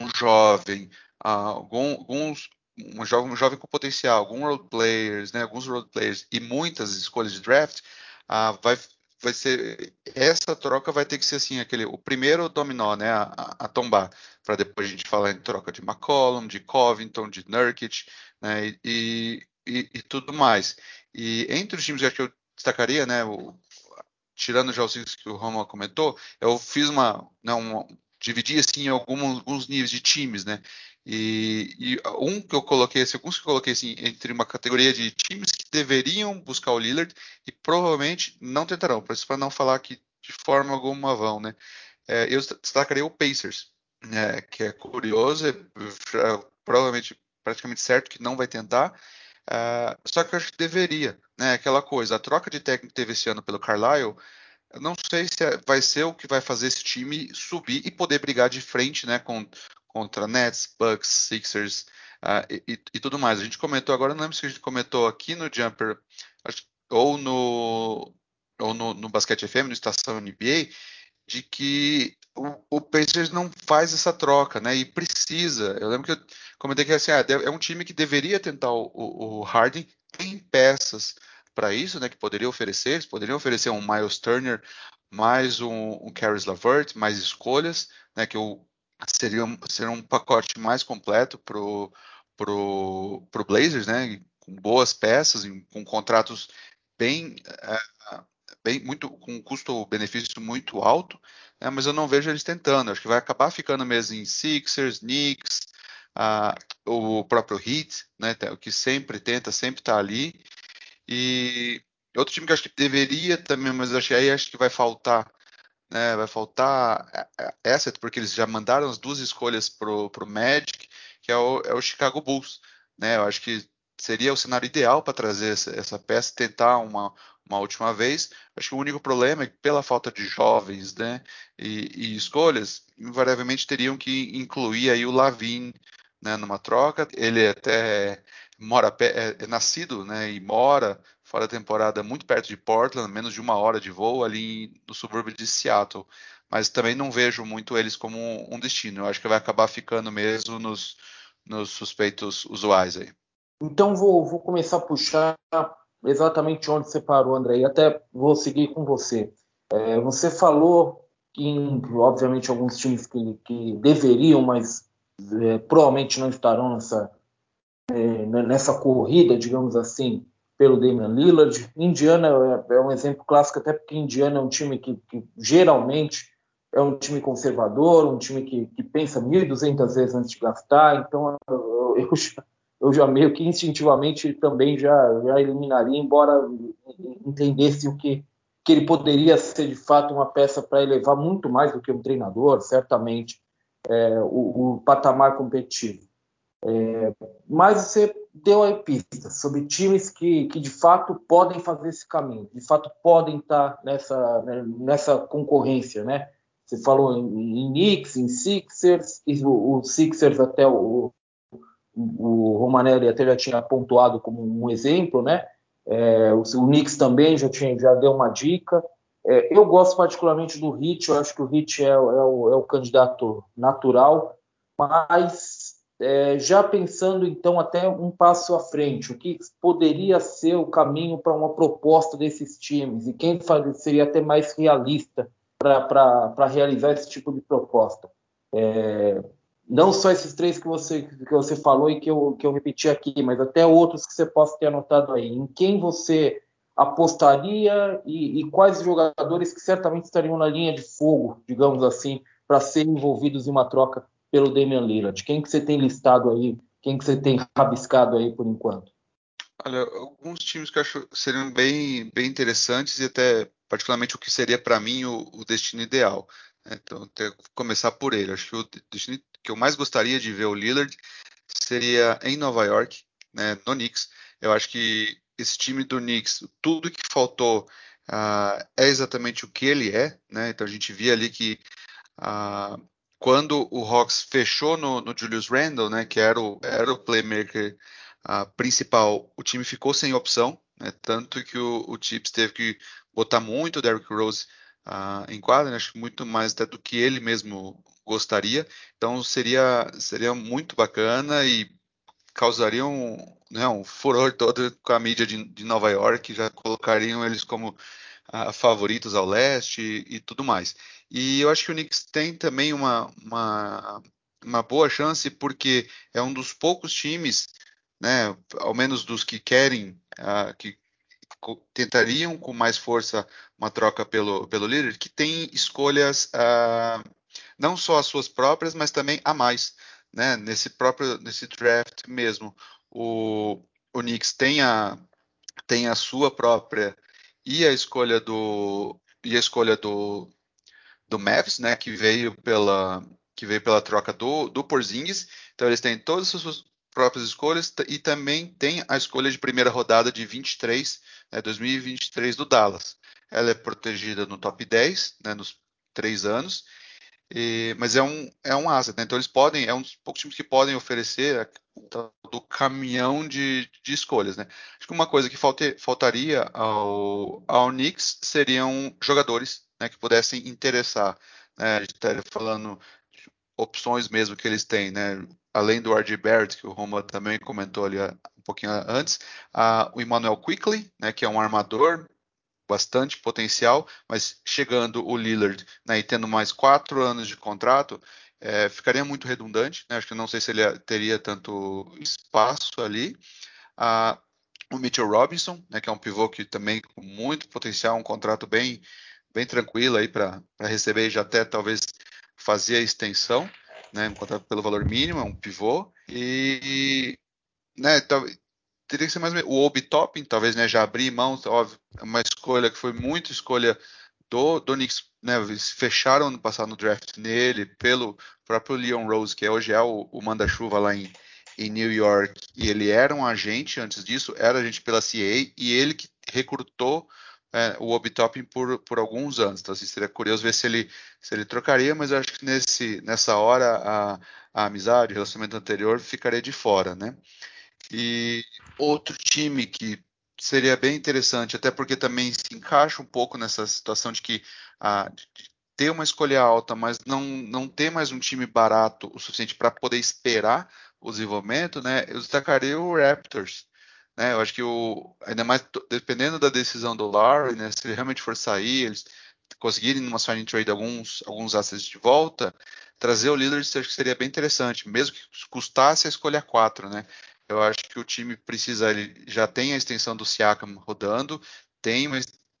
um jovem, uh, alguns um jovem, um jovem com potencial, alguns road players, né, alguns road players e muitas escolhas de draft, ah, vai, vai ser essa troca vai ter que ser assim aquele o primeiro dominó, né, a, a tombar para depois a gente falar em troca de McCollum, de Covington, de Nurkic, né, e, e, e, tudo mais. E entre os times que eu destacaria, né, o, tirando já os que o Roma comentou, eu fiz uma, não, né, dividi assim alguns, alguns níveis de times, né? E, e, um que eu coloquei, assim, alguns que eu coloquei assim, entre uma categoria de times que deveriam buscar o Lillard e provavelmente não tentarão, para não falar que de forma alguma vão, né? É, eu destacaria o Pacers, né, que é curioso, é, provavelmente praticamente certo que não vai tentar, uh, só que eu acho que deveria, né? Aquela coisa, a troca de técnico que teve esse ano pelo Carlisle eu não sei se é, vai ser o que vai fazer esse time subir e poder brigar de frente, né, com, contra Nets, Bucks, Sixers uh, e, e, tudo mais. A gente comentou agora, não lembro se a gente comentou aqui no Jumper ou no ou no, no Basquete FM, no Estação NBA, de que o, o, Pacers não faz essa troca, né? E precisa. Eu lembro que eu comentei que assim, ah, é um time que deveria tentar o, o, o Harden, tem peças para isso, né, que poderia oferecer. Eles poderiam oferecer um Miles Turner, mais um, um Caris LaVert, mais escolhas, né, que eu, seria, seria um pacote mais completo pro pro, pro Blazers, né, com boas peças, com contratos bem, uh, bem muito com um custo-benefício muito alto, né, mas eu não vejo eles tentando. Acho que vai acabar ficando mesmo em Sixers, Knicks, uh, o próprio Heat, né, o que sempre tenta, sempre está ali. E outro time que acho que deveria também, mas acho que aí acho que vai faltar, né? Vai faltar asset, porque eles já mandaram as duas escolhas pro, pro Magic, que é o, é o Chicago Bulls, né? Eu acho que seria o cenário ideal para trazer essa, essa, peça, tentar uma, uma última vez. Acho que o único problema é que, pela falta de jovens né, e, e escolhas, invariavelmente teriam que incluir aí o Lavin né, numa troca. Ele até mora é, é nascido né, e mora fora da temporada muito perto de Portland, menos de uma hora de voo ali no subúrbio de Seattle. Mas também não vejo muito eles como um destino. Eu acho que vai acabar ficando mesmo nos, nos suspeitos usuais aí. Então vou, vou começar a puxar exatamente onde você parou, André, e até vou seguir com você. É, você falou em, obviamente, alguns times que, que deveriam, mas é, provavelmente não estarão nessa, é, nessa corrida, digamos assim, pelo Damian Lillard. Indiana é, é, um exemplo clássico, até porque Indiana é um time que, que geralmente é um time conservador, um time que, que pensa 1.200 vezes antes de gastar, então eu, eu, já, eu, já, meio que instintivamente também já, já eliminaria, embora entendesse o que, que ele poderia ser de fato uma peça para elevar muito mais do que um treinador, certamente, é, o, o patamar competitivo. É, mas você deu aí pistas sobre times que, que de fato podem fazer esse caminho, de fato podem estar nessa, né, nessa concorrência, né? Você falou em, em Knicks, em Sixers, e o, o Sixers até o, o Romanelli até já tinha pontuado como um exemplo, né? É, o, o Knicks também já, tinha, já deu uma dica. É, eu gosto particularmente do Hit, eu acho que o Hit é, é, o, é o, candidato natural, mas é, já pensando então até um passo à frente, o que poderia ser o caminho para uma proposta desses times e quem seria até mais realista para realizar esse tipo de proposta? É, não só esses três que você, que você falou e que eu, que eu repeti aqui, mas até outros que você possa ter anotado aí. Em quem você apostaria e, e quais jogadores que certamente estariam na linha de fogo, digamos assim, para serem envolvidos em uma troca pelo Damian Lillard? Quem que você tem listado aí? Quem que você tem rabiscado aí por enquanto? Olha, alguns times que eu acho seriam bem, bem interessantes e até particularmente o que seria para mim o, o, destino ideal. Né? Então, ter, começar por ele. Acho que o destino que eu mais gostaria de ver o Lillard seria em Nova York, né, no Knicks. Eu acho que esse time do Knicks, tudo que faltou uh, é exatamente o que ele é, né? Então a gente via ali que uh, quando o Hawks fechou no, no, Julius Randle, né, que era o, era o playmaker uh, principal, o time ficou sem opção, né? Tanto que o, o Chips teve que botar muito o Derrick Rose em quadra, né? acho que muito mais até do que ele mesmo gostaria. Então seria seria muito bacana e causaria um, né, um furor todo com a mídia de, de Nova York, já colocariam eles como favoritos ao leste e, e, tudo mais. E eu acho que o Knicks tem também uma, uma, uma boa chance porque é um dos poucos times, né, ao menos dos que querem, uh, que tentariam com mais força uma troca pelo, pelo líder, que tem escolhas uh, não só as suas próprias, mas também a mais, né? Nesse próprio nesse draft mesmo, o, o Knicks tem a, tem a sua própria e a escolha do e a escolha do do Mavs, né? Que veio pela que veio pela troca do, do Porzingis. Então eles têm todas as suas próprias escolhas e também tem a escolha de primeira rodada de 23, né, 2023 do Dallas. Ela é protegida no top 10, né, nos três anos, e, mas é um, é um asset, né? Então eles podem, é um dos poucos times que podem oferecer do caminhão de, de escolhas, né? Acho que uma coisa que falte, faltaria ao, ao Knicks seriam jogadores né, que pudessem interessar. Né? A gente estaria falando de opções mesmo que eles têm, né? Além do RJ Barrett, que o Roma também comentou ali um pouquinho antes, a, o Emmanuel Quickly, né, que é um armador bastante potencial, mas chegando o Lillard né, e tendo mais quatro anos de contrato, é, ficaria muito redundante. Né? Acho que não sei se ele teria tanto espaço ali. Ah, o Mitchell Robinson, né, que é um pivô que também com muito potencial, um contrato bem, bem tranquilo aí para receber e já até talvez fazer a extensão, né, um contrato pelo valor mínimo, é um pivô e né, teria que ser mais o Obi Topping, talvez né, já abrir mão, óbvio, é uma escolha que foi muito escolha do, do Knicks, né, eles fecharam no passado no draft nele, pelo próprio Leon Rose, que hoje é o, o manda-chuva lá em, em New York, e ele era um agente antes disso, era agente pela CA, e ele que recrutou é, o Obi Topping por, por alguns anos. Então, assim, seria curioso ver se ele, se ele trocaria, mas eu acho que nesse, nessa hora a, a amizade, o relacionamento anterior ficaria de fora, né? E outro time que seria bem interessante, até porque também se encaixa um pouco nessa situação de que ah, de ter uma escolha alta, mas não, não ter mais um time barato o suficiente para poder esperar o desenvolvimento, né? Eu destacaria o Raptors. Né, eu acho que o, ainda mais dependendo da decisão do Larry, né, se ele realmente for sair, eles conseguirem numa signing trade alguns, alguns assets de volta, trazer o Lillard acho que seria bem interessante, mesmo que custasse a escolha 4, né? Eu acho que o time precisa, ele já tem a extensão do Siakam rodando, tem,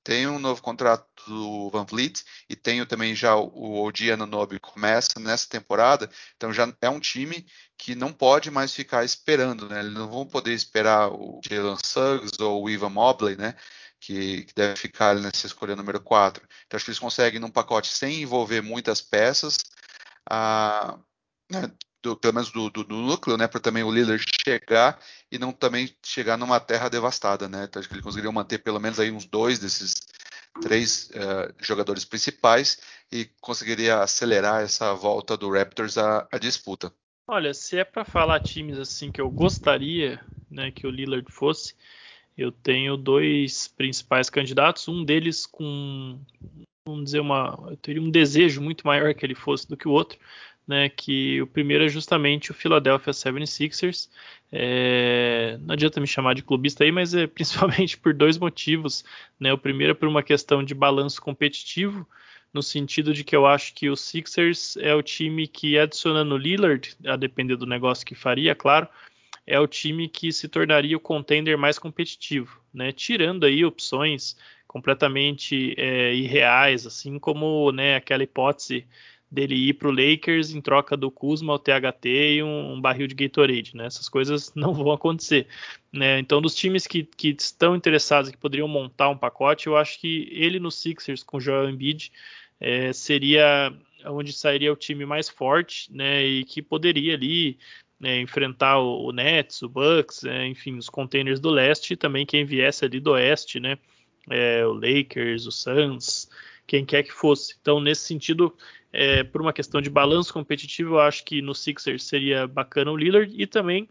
tem um novo contrato do Van Vliet e tenho também já o Odi Anunoby começa nessa temporada, então já é um time que não pode mais ficar esperando, né? Eles não vão poder esperar o Jalen Suggs ou o Ivan Mobley, né? Que, que, deve ficar nessa escolha número 4. Então acho que eles conseguem num pacote sem envolver muitas peças, a, né, do, pelo menos do, do, do núcleo, né, para também o Lillard chegar e não também chegar numa terra devastada, né? Então, acho que ele conseguiria manter pelo menos aí uns dois desses três uh, jogadores principais e conseguiria acelerar essa volta do Raptors à, à disputa. Olha, se é para falar times assim que eu gostaria, né, que o Lillard fosse, eu tenho dois principais candidatos, um deles com vamos dizer uma, eu teria um desejo muito maior que ele fosse do que o outro, né, que o primeiro é justamente o Philadelphia 76ers. É, não adianta me chamar de clubista aí, mas é principalmente por dois motivos. Né? O primeiro é por uma questão de balanço competitivo, no sentido de que eu acho que o Sixers é o time que, adicionando o Lillard, a depender do negócio que faria, claro, é o time que se tornaria o contender mais competitivo, né? Tirando aí opções completamente é, irreais, assim como né, aquela hipótese dele ir para o Lakers em troca do Kuzma, o THT e um, um, barril de Gatorade, né? Essas coisas não vão acontecer, né? Então, dos times que, que estão interessados, que poderiam montar um pacote, eu acho que ele no Sixers com o Joel Embiid é, seria onde sairia o time mais forte, né? E que poderia ali né, enfrentar o, o, Nets, o Bucks, é, enfim, os containers do leste e também quem viesse ali do oeste, né? É, o Lakers, o Suns, quem quer que fosse. Então, nesse sentido, é, por uma questão de balanço competitivo, eu acho que no Sixers seria bacana o Lillard e também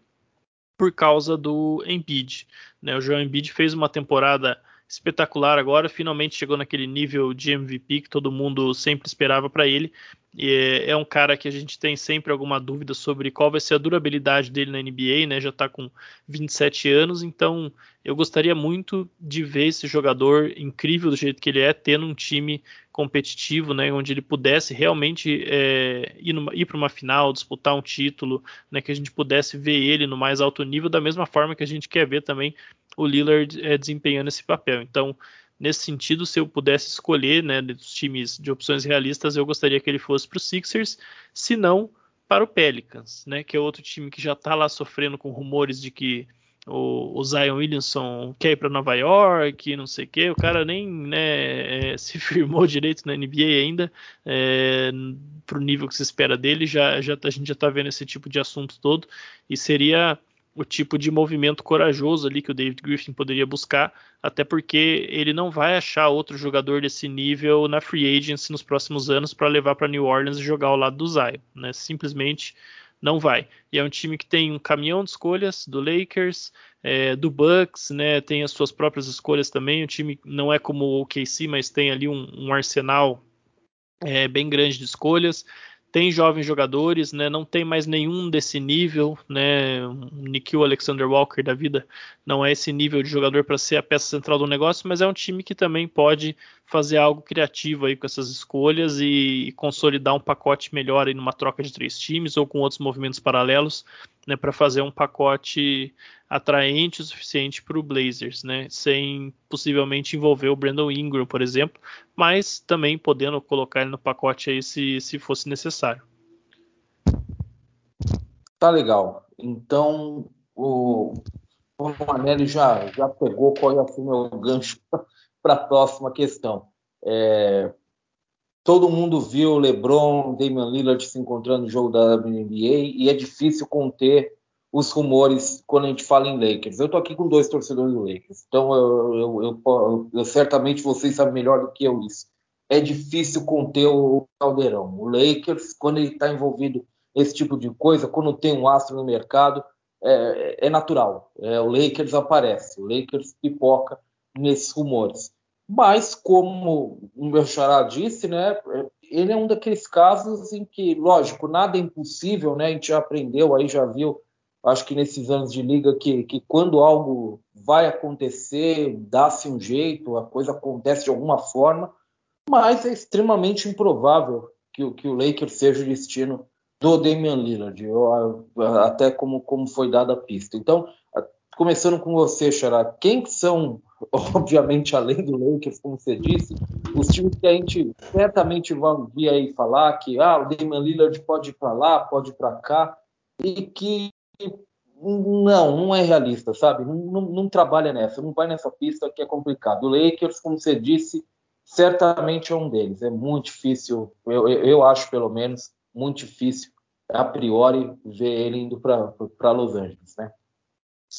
por causa do Embiid. Né? O João Embiid fez uma temporada espetacular agora, finalmente chegou naquele nível de MVP que todo mundo sempre esperava para ele. E é, é, um cara que a gente tem sempre alguma dúvida sobre qual vai ser a durabilidade dele na NBA, né? Já está com 27 anos, então eu gostaria muito de ver esse jogador incrível do jeito que ele é, tendo um time competitivo, né? Onde ele pudesse realmente é, ir, para uma final, disputar um título, né? Que a gente pudesse ver ele no mais alto nível, da mesma forma que a gente quer ver também o Lillard é, desempenhando esse papel. Então, nesse sentido, se eu pudesse escolher, né, dos times de opções realistas, eu gostaria que ele fosse para os Sixers, se não para o Pelicans, né, que é outro time que já está lá sofrendo com rumores de que o, o Zion Williamson quer ir para Nova York, não sei o que, o cara nem né, é, se firmou direito na NBA ainda, é, para o nível que se espera dele, já, já a gente já está vendo esse tipo de assunto todo, e seria o tipo de movimento corajoso ali que o David Griffin poderia buscar, até porque ele não vai achar outro jogador desse nível na free agency nos próximos anos para levar para New Orleans e jogar ao lado do Zion, né? Simplesmente não vai. E é um time que tem um caminhão de escolhas do Lakers, é, do Bucks, né? Tem as suas próprias escolhas também. O time não é como o OKC, mas tem ali um, um arsenal é, bem grande de escolhas tem jovens jogadores, né? Não tem mais nenhum desse nível, né? Nikhil Alexander Walker da vida não é esse nível de jogador para ser a peça central do negócio, mas é um time que também pode fazer algo criativo aí com essas escolhas e, consolidar um pacote melhor aí numa troca de três times ou com outros movimentos paralelos, né? Para fazer um pacote atraente o suficiente para o Blazers, né? Sem possivelmente envolver o Brandon Ingram, por exemplo, mas também podendo colocar ele no pacote aí se, se fosse necessário. Tá legal. Então o, o Manelli já, já pegou qual ia ser o meu gancho para a próxima questão. É, todo mundo viu LeBron, Damian Lillard se encontrando no jogo da WNBA e é difícil conter os rumores quando a gente fala em Lakers. Eu tô aqui com dois torcedores do Lakers, então eu, eu, eu, eu certamente vocês sabem melhor do que eu isso. É difícil conter o caldeirão. O Lakers, quando ele está envolvido nesse tipo de coisa, quando tem um astro no mercado, é, é natural. É, o Lakers aparece, o Lakers pipoca nesses rumores. Mas, como o meu xará disse, né, ele é um daqueles casos em que, lógico, nada é impossível, né? A gente já aprendeu aí, já viu acho que nesses anos de liga que, que quando algo vai acontecer, dá-se um jeito, a coisa acontece de alguma forma, mas é extremamente improvável que, que o Lakers seja o destino do Damian Lillard, eu, até como, como foi dada a pista. Então, começando com você, Xará, quem são, obviamente, além do Lakers, como você disse, os times que a gente certamente vai ouvir aí falar que ah, o Damian Lillard pode ir para lá, pode ir para cá, e que não, não é realista, sabe? Não, não, não, trabalha nessa, não vai nessa pista que é complicado. O Lakers, como você disse, certamente é um deles. É muito difícil, eu, eu acho pelo menos, muito difícil a priori ver ele indo para Los Angeles, né?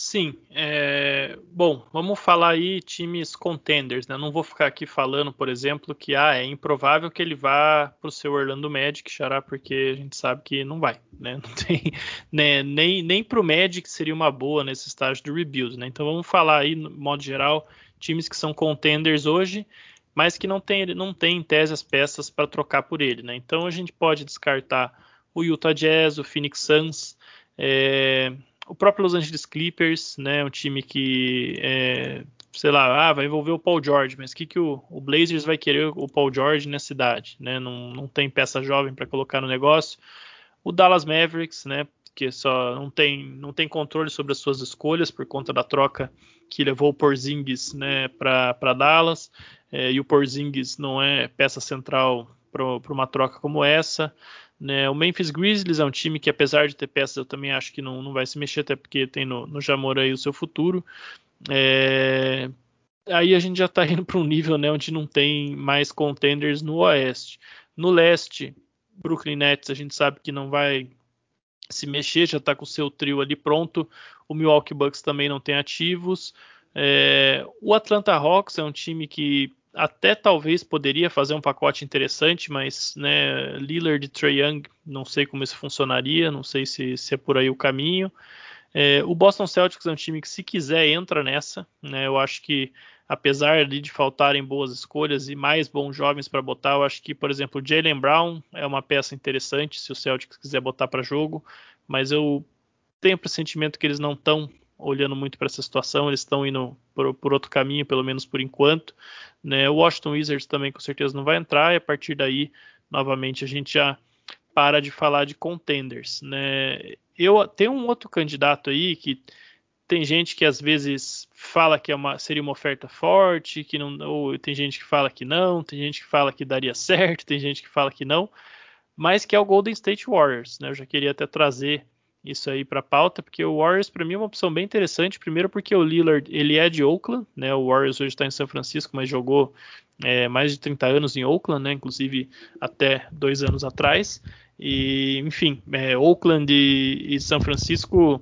Sim, é... bom, vamos falar aí times contenders, né? Não vou ficar aqui falando, por exemplo, que ah, é improvável que ele vá para o seu Orlando Magic, xará, porque a gente sabe que não vai, né? Não tem, né? nem nem para o Magic seria uma boa nesse estágio do rebuild, né? Então vamos falar aí, no modo geral, times que são contenders hoje, mas que não tem, não tem em tese as peças para trocar por ele, né? Então a gente pode descartar o Utah Jazz, o Phoenix Suns, é, o próprio Los Angeles Clippers, né, um time que, é, sei lá, ah, vai envolver o Paul George, mas que, que o, o, Blazers vai querer o Paul George nessa cidade, né? Não, não tem peça jovem para colocar no negócio. O Dallas Mavericks, né, que só não tem, não tem controle sobre as suas escolhas por conta da troca que levou o Porzingis, né, para Dallas, é, e o Porzingis não é peça central para uma troca como essa. Né? O Memphis Grizzlies é um time que, apesar de ter peças, eu também acho que não, não vai se mexer, até porque tem no, no Jamor aí o seu futuro. É... Aí a gente já está indo para um nível né, onde não tem mais contenders no Oeste. No Leste, Brooklyn Nets a gente sabe que não vai se mexer, já está com o seu trio ali pronto. O Milwaukee Bucks também não tem ativos. É... O Atlanta Hawks é um time que até talvez poderia fazer um pacote interessante, mas né, Lillard e Trae Young, não sei como isso funcionaria, não sei se, se é por aí o caminho. É, o Boston Celtics é um time que, se quiser, entra nessa. Né, eu acho que, apesar de faltarem boas escolhas e mais bons jovens para botar, eu acho que, por exemplo, Jalen Brown é uma peça interessante se o Celtics quiser botar para jogo, mas eu tenho o pressentimento que eles não estão olhando muito para essa situação, eles estão indo por, por, outro caminho, pelo menos por enquanto. Né? O Washington Wizards também com certeza não vai entrar, e a partir daí, novamente, a gente já para de falar de contenders. Né? Eu tenho um outro candidato aí que tem gente que às vezes fala que é uma, seria uma oferta forte, que não, ou tem gente que fala que não, tem gente que fala que daria certo, tem gente que fala que não, mas que é o Golden State Warriors. Né? Eu já queria até trazer isso aí para pauta, porque o Warriors para mim é uma opção bem interessante. Primeiro porque o Lillard ele é de Oakland, né? O Warriors hoje está em São Francisco, mas jogou é, mais de 30 anos em Oakland, né? Inclusive até dois anos atrás. E enfim, é, Oakland e, e, São Francisco,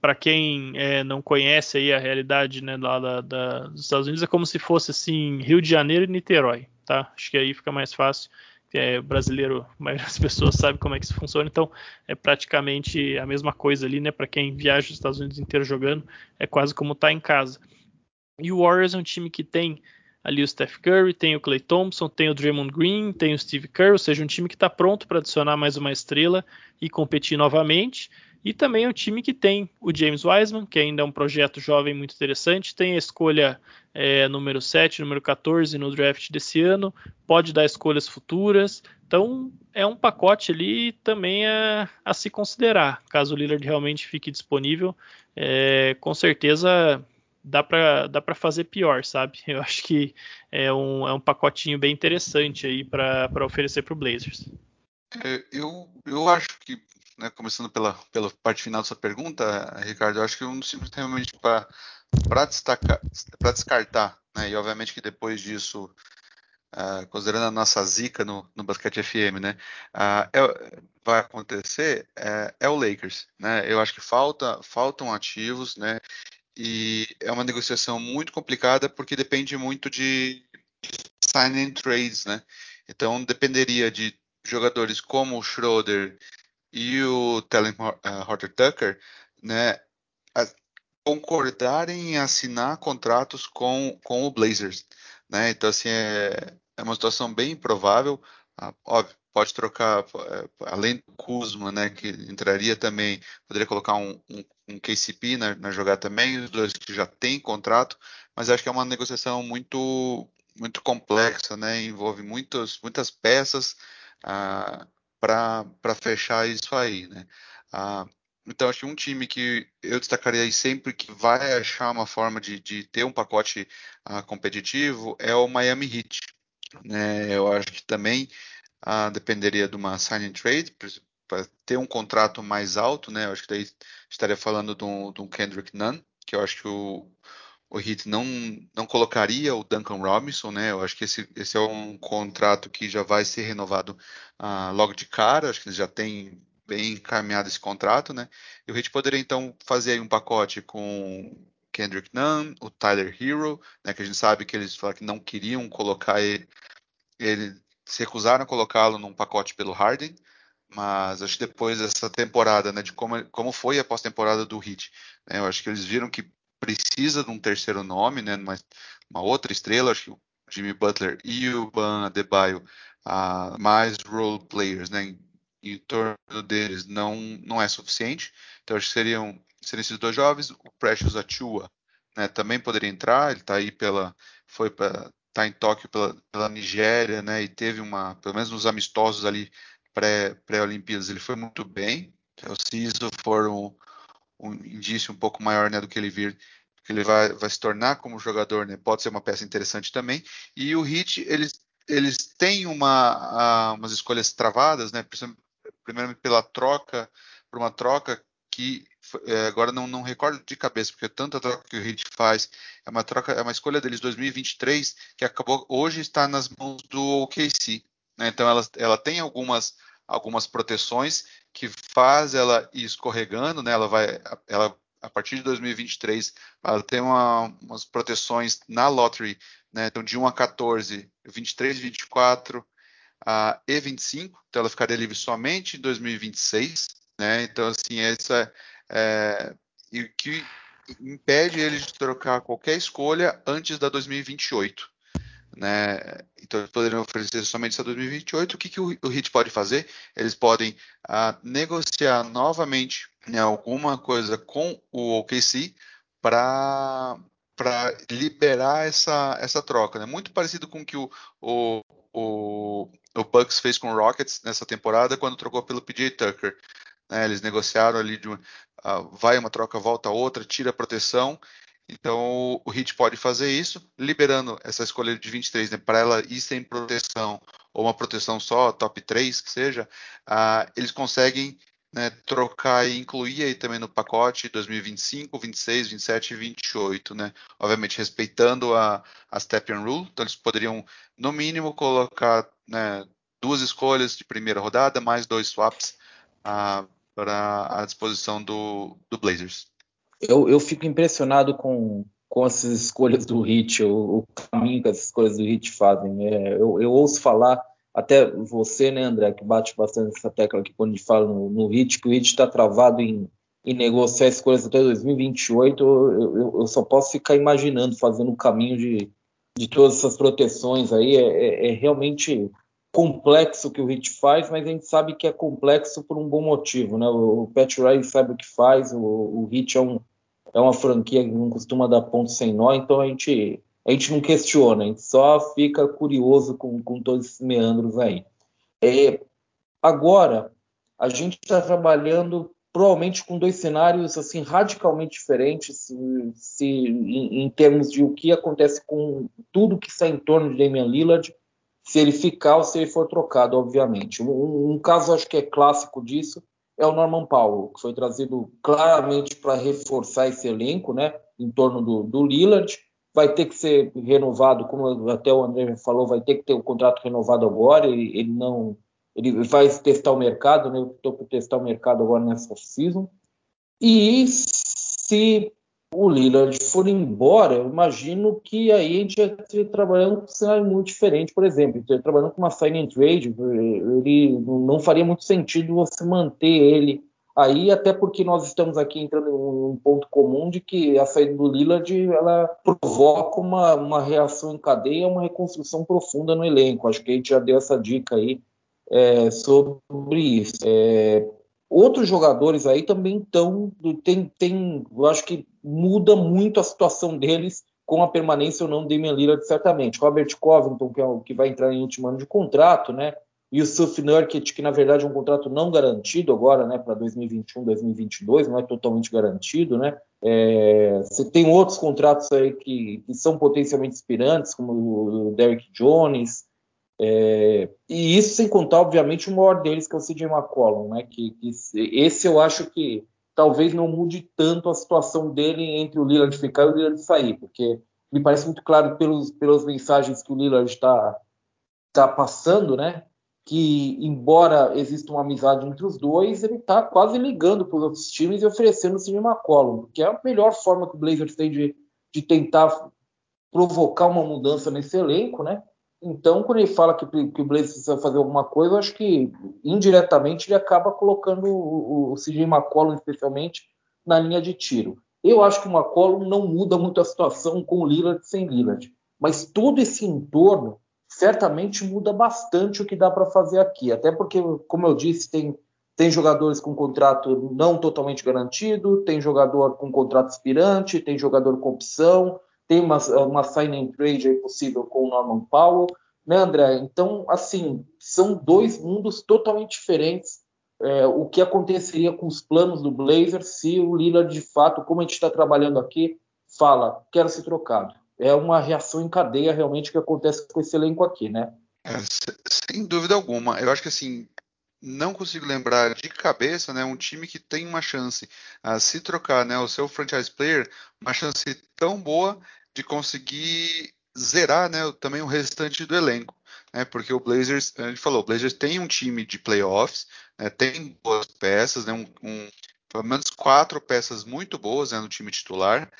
para quem é, não conhece aí a realidade né, lá da, da, dos Estados Unidos, é como se fosse assim Rio de Janeiro e Niterói, tá? Acho que aí fica mais fácil é, brasileiro, a maioria das pessoas sabe como é que isso funciona, então é praticamente a mesma coisa ali, né? Para quem viaja os Estados Unidos inteiro jogando, é quase como estar tá em casa. E o Warriors é um time que tem ali o Steph Curry, tem o Clay Thompson, tem o Draymond Green, tem o Steve Kerr, ou seja, um time que está pronto para adicionar mais uma estrela e competir novamente. E também é um time que tem o James Wiseman, que ainda é um projeto jovem muito interessante, tem a escolha é, número 7, número 14 no draft desse ano, pode dar escolhas futuras. Então é um pacote ali também a, a se considerar. Caso o Lillard realmente fique disponível, é, com certeza dá para dá fazer pior, sabe? Eu acho que é um, é um pacotinho bem interessante aí para oferecer para o Blazers. É, eu, eu acho que né, começando pela, pela parte final da sua pergunta, Ricardo, eu acho que um dos times realmente para destacar, para descartar, né, e obviamente que depois disso, uh, considerando a nossa zica no, no basquete FM, né, uh, é, vai acontecer é, é, o Lakers, né? Eu acho que falta, faltam ativos, né? E é uma negociação muito complicada porque depende muito de sign and trades, né? Então dependeria de jogadores como o Schroeder e o Tellen uh, Horter Tucker, né, concordarem em assinar contratos com, com o Blazers, né? Então assim é, é uma situação bem improvável. Ah, óbvio, pode trocar é, além do Kuzma, né, que entraria também, poderia colocar um, um, um KCP na, na jogada também, os dois que já têm contrato, mas acho que é uma negociação muito muito complexa, né? Envolve muitas muitas peças. Ah, para fechar isso aí, né? Ah, então, acho que um time que eu destacaria aí sempre que vai achar uma forma de, de ter um pacote ah, competitivo é o Miami Heat. Né? Eu acho que também ah, dependeria de uma sign and trade para ter um contrato mais alto, né? Eu acho que daí estaria falando de um, de um Kendrick Nunn, que eu acho que o, o Heat não, não colocaria o Duncan Robinson, né? Eu acho que esse, esse é um contrato que já vai ser renovado uh, logo de cara. Acho que eles já têm bem encaminhado esse contrato, né? E o Heat poderia então fazer um pacote com Kendrick Nunn, o Tyler Hero, né, que a gente sabe que eles falaram que não queriam colocar ele, ele se recusaram a colocá-lo num pacote pelo Harden, mas acho que depois dessa temporada, né, de como, como foi a pós-temporada do Heat, né, eu acho que eles viram que precisa de um terceiro nome, né, uma, uma outra estrela, acho que o Jimmy Butler e o Ban Adebayo, uh, mais role players, né, em, em torno deles não, não é suficiente, então acho que seriam, seriam esses dois jovens, o Precious Achua, né, também poderia entrar, ele está aí pela, foi para tá em Tóquio pela, pela Nigéria, né, e teve uma, pelo menos nos amistosos ali pré-Olimpíadas, pré ele foi muito bem. Então, se isso for um, um indício um pouco maior né, do que ele vir, que ele vai, vai se tornar como jogador, né, pode ser uma peça interessante também. E o Hit, eles, eles têm uma, umas escolhas travadas, né, primeiramente pela troca, por uma troca que é, agora não, não recordo de cabeça, porque tanta troca que o Heat faz, é uma troca, é uma escolha deles 2023 que acabou hoje está nas mãos do OKC. Né? Então ela, ela tem algumas algumas proteções que faz ela ir escorregando, né? Ela vai, ela a partir de 2023, ela tem uma, umas proteções na lottery, né? Então de 1 a 14, 23, 24 uh, e 25, então ela ficaria livre somente em 2026, né? Então assim essa é, e que impede ele de trocar qualquer escolha antes da 2028 né? Então eles poderiam oferecer somente essa 2028. O que, que o, o HIT pode fazer? Eles podem ah, negociar novamente né, alguma coisa com o OKC para para liberar essa, essa troca, né? Muito parecido com o que o, o, o, o Bucks fez com o Rockets nessa temporada quando trocou pelo PJ Tucker. Né? Eles negociaram ali de uh, vai uma troca, volta outra, tira a proteção então o HIT pode fazer isso, liberando essa escolha de 23 né, para ela ir sem proteção ou uma proteção só, top 3 que seja, uh, eles conseguem né, trocar e incluir aí também no pacote 2025, 26, 27 e 28, né? Obviamente respeitando a, a step and rule, então eles poderiam no mínimo colocar né, duas escolhas de primeira rodada mais dois swaps uh, para a disposição do, do Blazers eu, eu fico impressionado com, com essas escolhas do Hit, o, o caminho que essas escolhas do Hit fazem. É, eu, eu, ouço falar, até você, né, André, que bate bastante essa tecla aqui quando a gente fala no, no Hit, que o Hit está travado em, em negociar escolhas até 2028. Eu, eu, eu, só posso ficar imaginando fazendo o caminho de, de todas essas proteções aí. É, é, é realmente complexo que o Hit faz, mas a gente sabe que é complexo por um bom motivo, né? O Pat Riley sabe o que faz, o, o Hit é, um, é uma franquia que não costuma dar ponto sem nó, então a gente, a gente não questiona, a gente só fica curioso com, com todos esses meandros aí. É, agora, a gente está trabalhando provavelmente com dois cenários assim radicalmente diferentes se, se em, em, termos de o que acontece com tudo que está em torno de Damian Lillard se ele ficar ou se ele for trocado, obviamente. Um, um caso acho que é clássico disso é o Norman Powell, que foi trazido claramente para reforçar esse elenco, né, em torno do, do, Lillard. Vai ter que ser renovado, como até o André falou, vai ter que ter o contrato renovado agora. Ele, ele não, ele vai testar o mercado, né? Eu estou para testar o mercado agora nessa season. E se o Lillard for embora, eu imagino que aí a gente esteja trabalhando com um cenário muito diferente, por exemplo, trabalhando com uma sign trade, ele não faria muito sentido você manter ele aí, até porque nós estamos aqui entrando em um ponto comum de que a saída do Lillard ela provoca uma, uma reação em cadeia, uma reconstrução profunda no elenco. Acho que a gente já deu essa dica aí é, sobre isso. É, outros jogadores aí também estão. Tem, tem, eu acho que muda muito a situação deles com a permanência ou não do Damian certamente. Robert Covington, que é o que vai entrar em último ano de contrato, né? E o Suf Nurkic, que na verdade é um contrato não garantido agora, né, para 2021, 2022, não é totalmente garantido, né? É, você tem outros contratos aí que, que são potencialmente inspirantes, como o Derrick Jones, é, e isso sem contar, obviamente, o maior deles, que é o CJ McCollum, né? Que, que, esse eu acho que talvez não mude tanto a situação dele entre o Lillard ficar e o Lillard sair, porque me parece muito claro pelos, pelas mensagens que o Lillard está tá passando, né? que, embora exista uma amizade entre os dois, ele está quase ligando para os outros times e oferecendo o Sidney McCollum, que é a melhor forma que o Blazers tem de, de tentar provocar uma mudança nesse elenco, né? Então, quando ele fala que, que o Blazers precisa fazer alguma coisa, eu acho que indiretamente ele acaba colocando o, o CJ McCollum, especialmente, na linha de tiro. Eu acho que o McCollum não muda muito a situação com o Lillard sem Lillard, mas todo esse entorno certamente muda bastante o que dá para fazer aqui. Até porque, como eu disse, tem, tem jogadores com contrato não totalmente garantido, tem jogador com contrato expirante, tem jogador com opção, tem uma, uma sign trade aí possível com o Norman Powell, né, André? Então, assim, são dois mundos totalmente diferentes. É, o que aconteceria com os planos do Blazers se o Lillard, de fato, como a gente está trabalhando aqui, fala, quero ser trocado é uma reação em cadeia realmente que acontece com esse elenco aqui, né? É, sem dúvida alguma. Eu acho que assim, não consigo lembrar de cabeça, né, um time que tem uma chance a se trocar, né, o seu franchise player, uma chance tão boa de conseguir zerar, né, também o restante do elenco, né, porque o Blazers, a gente falou, o Blazers tem um time de playoffs, né, tem boas peças, né, um, um, pelo menos quatro peças muito boas né, no time titular,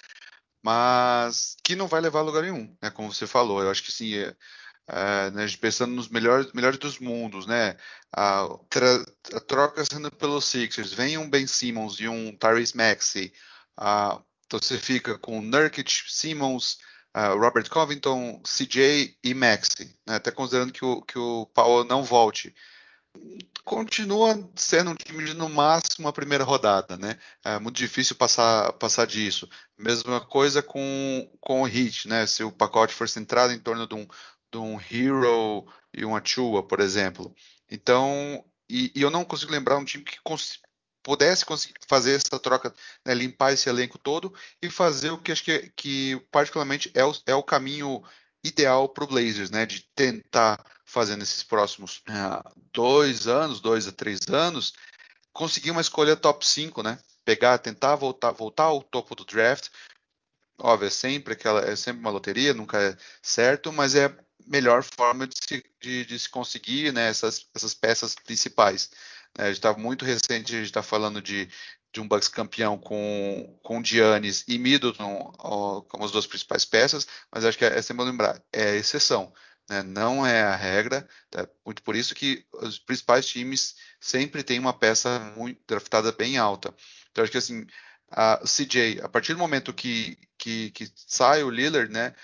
mas que não vai levar a lugar nenhum, né? Como você falou, eu acho que sim, é, é, né, pensando nos melhores, melhores dos mundos, né? A, a, troca sendo pelos Sixers, vem um Ben Simmons e um Tyrese Maxey, a, então você fica com Nurkic, Simmons, uh, Robert Covington, CJ e Maxey, né? até considerando que o, que o Powell não volte continua sendo um time de no máximo a primeira rodada, né? É muito difícil passar, passar disso. Mesma coisa com, com o Hit, né? Se o pacote for centrado em torno de um, de um Hero e um Achua, por exemplo. Então, e, e, eu não consigo lembrar um time que cons pudesse conseguir fazer essa troca, né, limpar esse elenco todo e fazer o que acho que, que particularmente é o, é o caminho ideal para o Blazers, né? De tentar fazer nesses próximos uh, dois anos, dois a três anos, conseguir uma escolha top 5, né? Pegar, tentar voltar, voltar ao topo do draft. Óbvio, é sempre aquela, é sempre uma loteria, nunca é certo, mas é melhor forma de se, de, de se conseguir né, essas, essas peças principais. É, a gente está muito recente, a gente está falando de, de um Bucks campeão com, com Giannis e Middleton ó, como as duas principais peças, mas acho que é, é sempre bom lembrar, é exceção, né? não é a regra, tá? muito por isso que os principais times sempre têm uma peça muito draftada bem alta. Então acho que assim, a CJ, a partir do momento que, que, que sai o Lillard, né,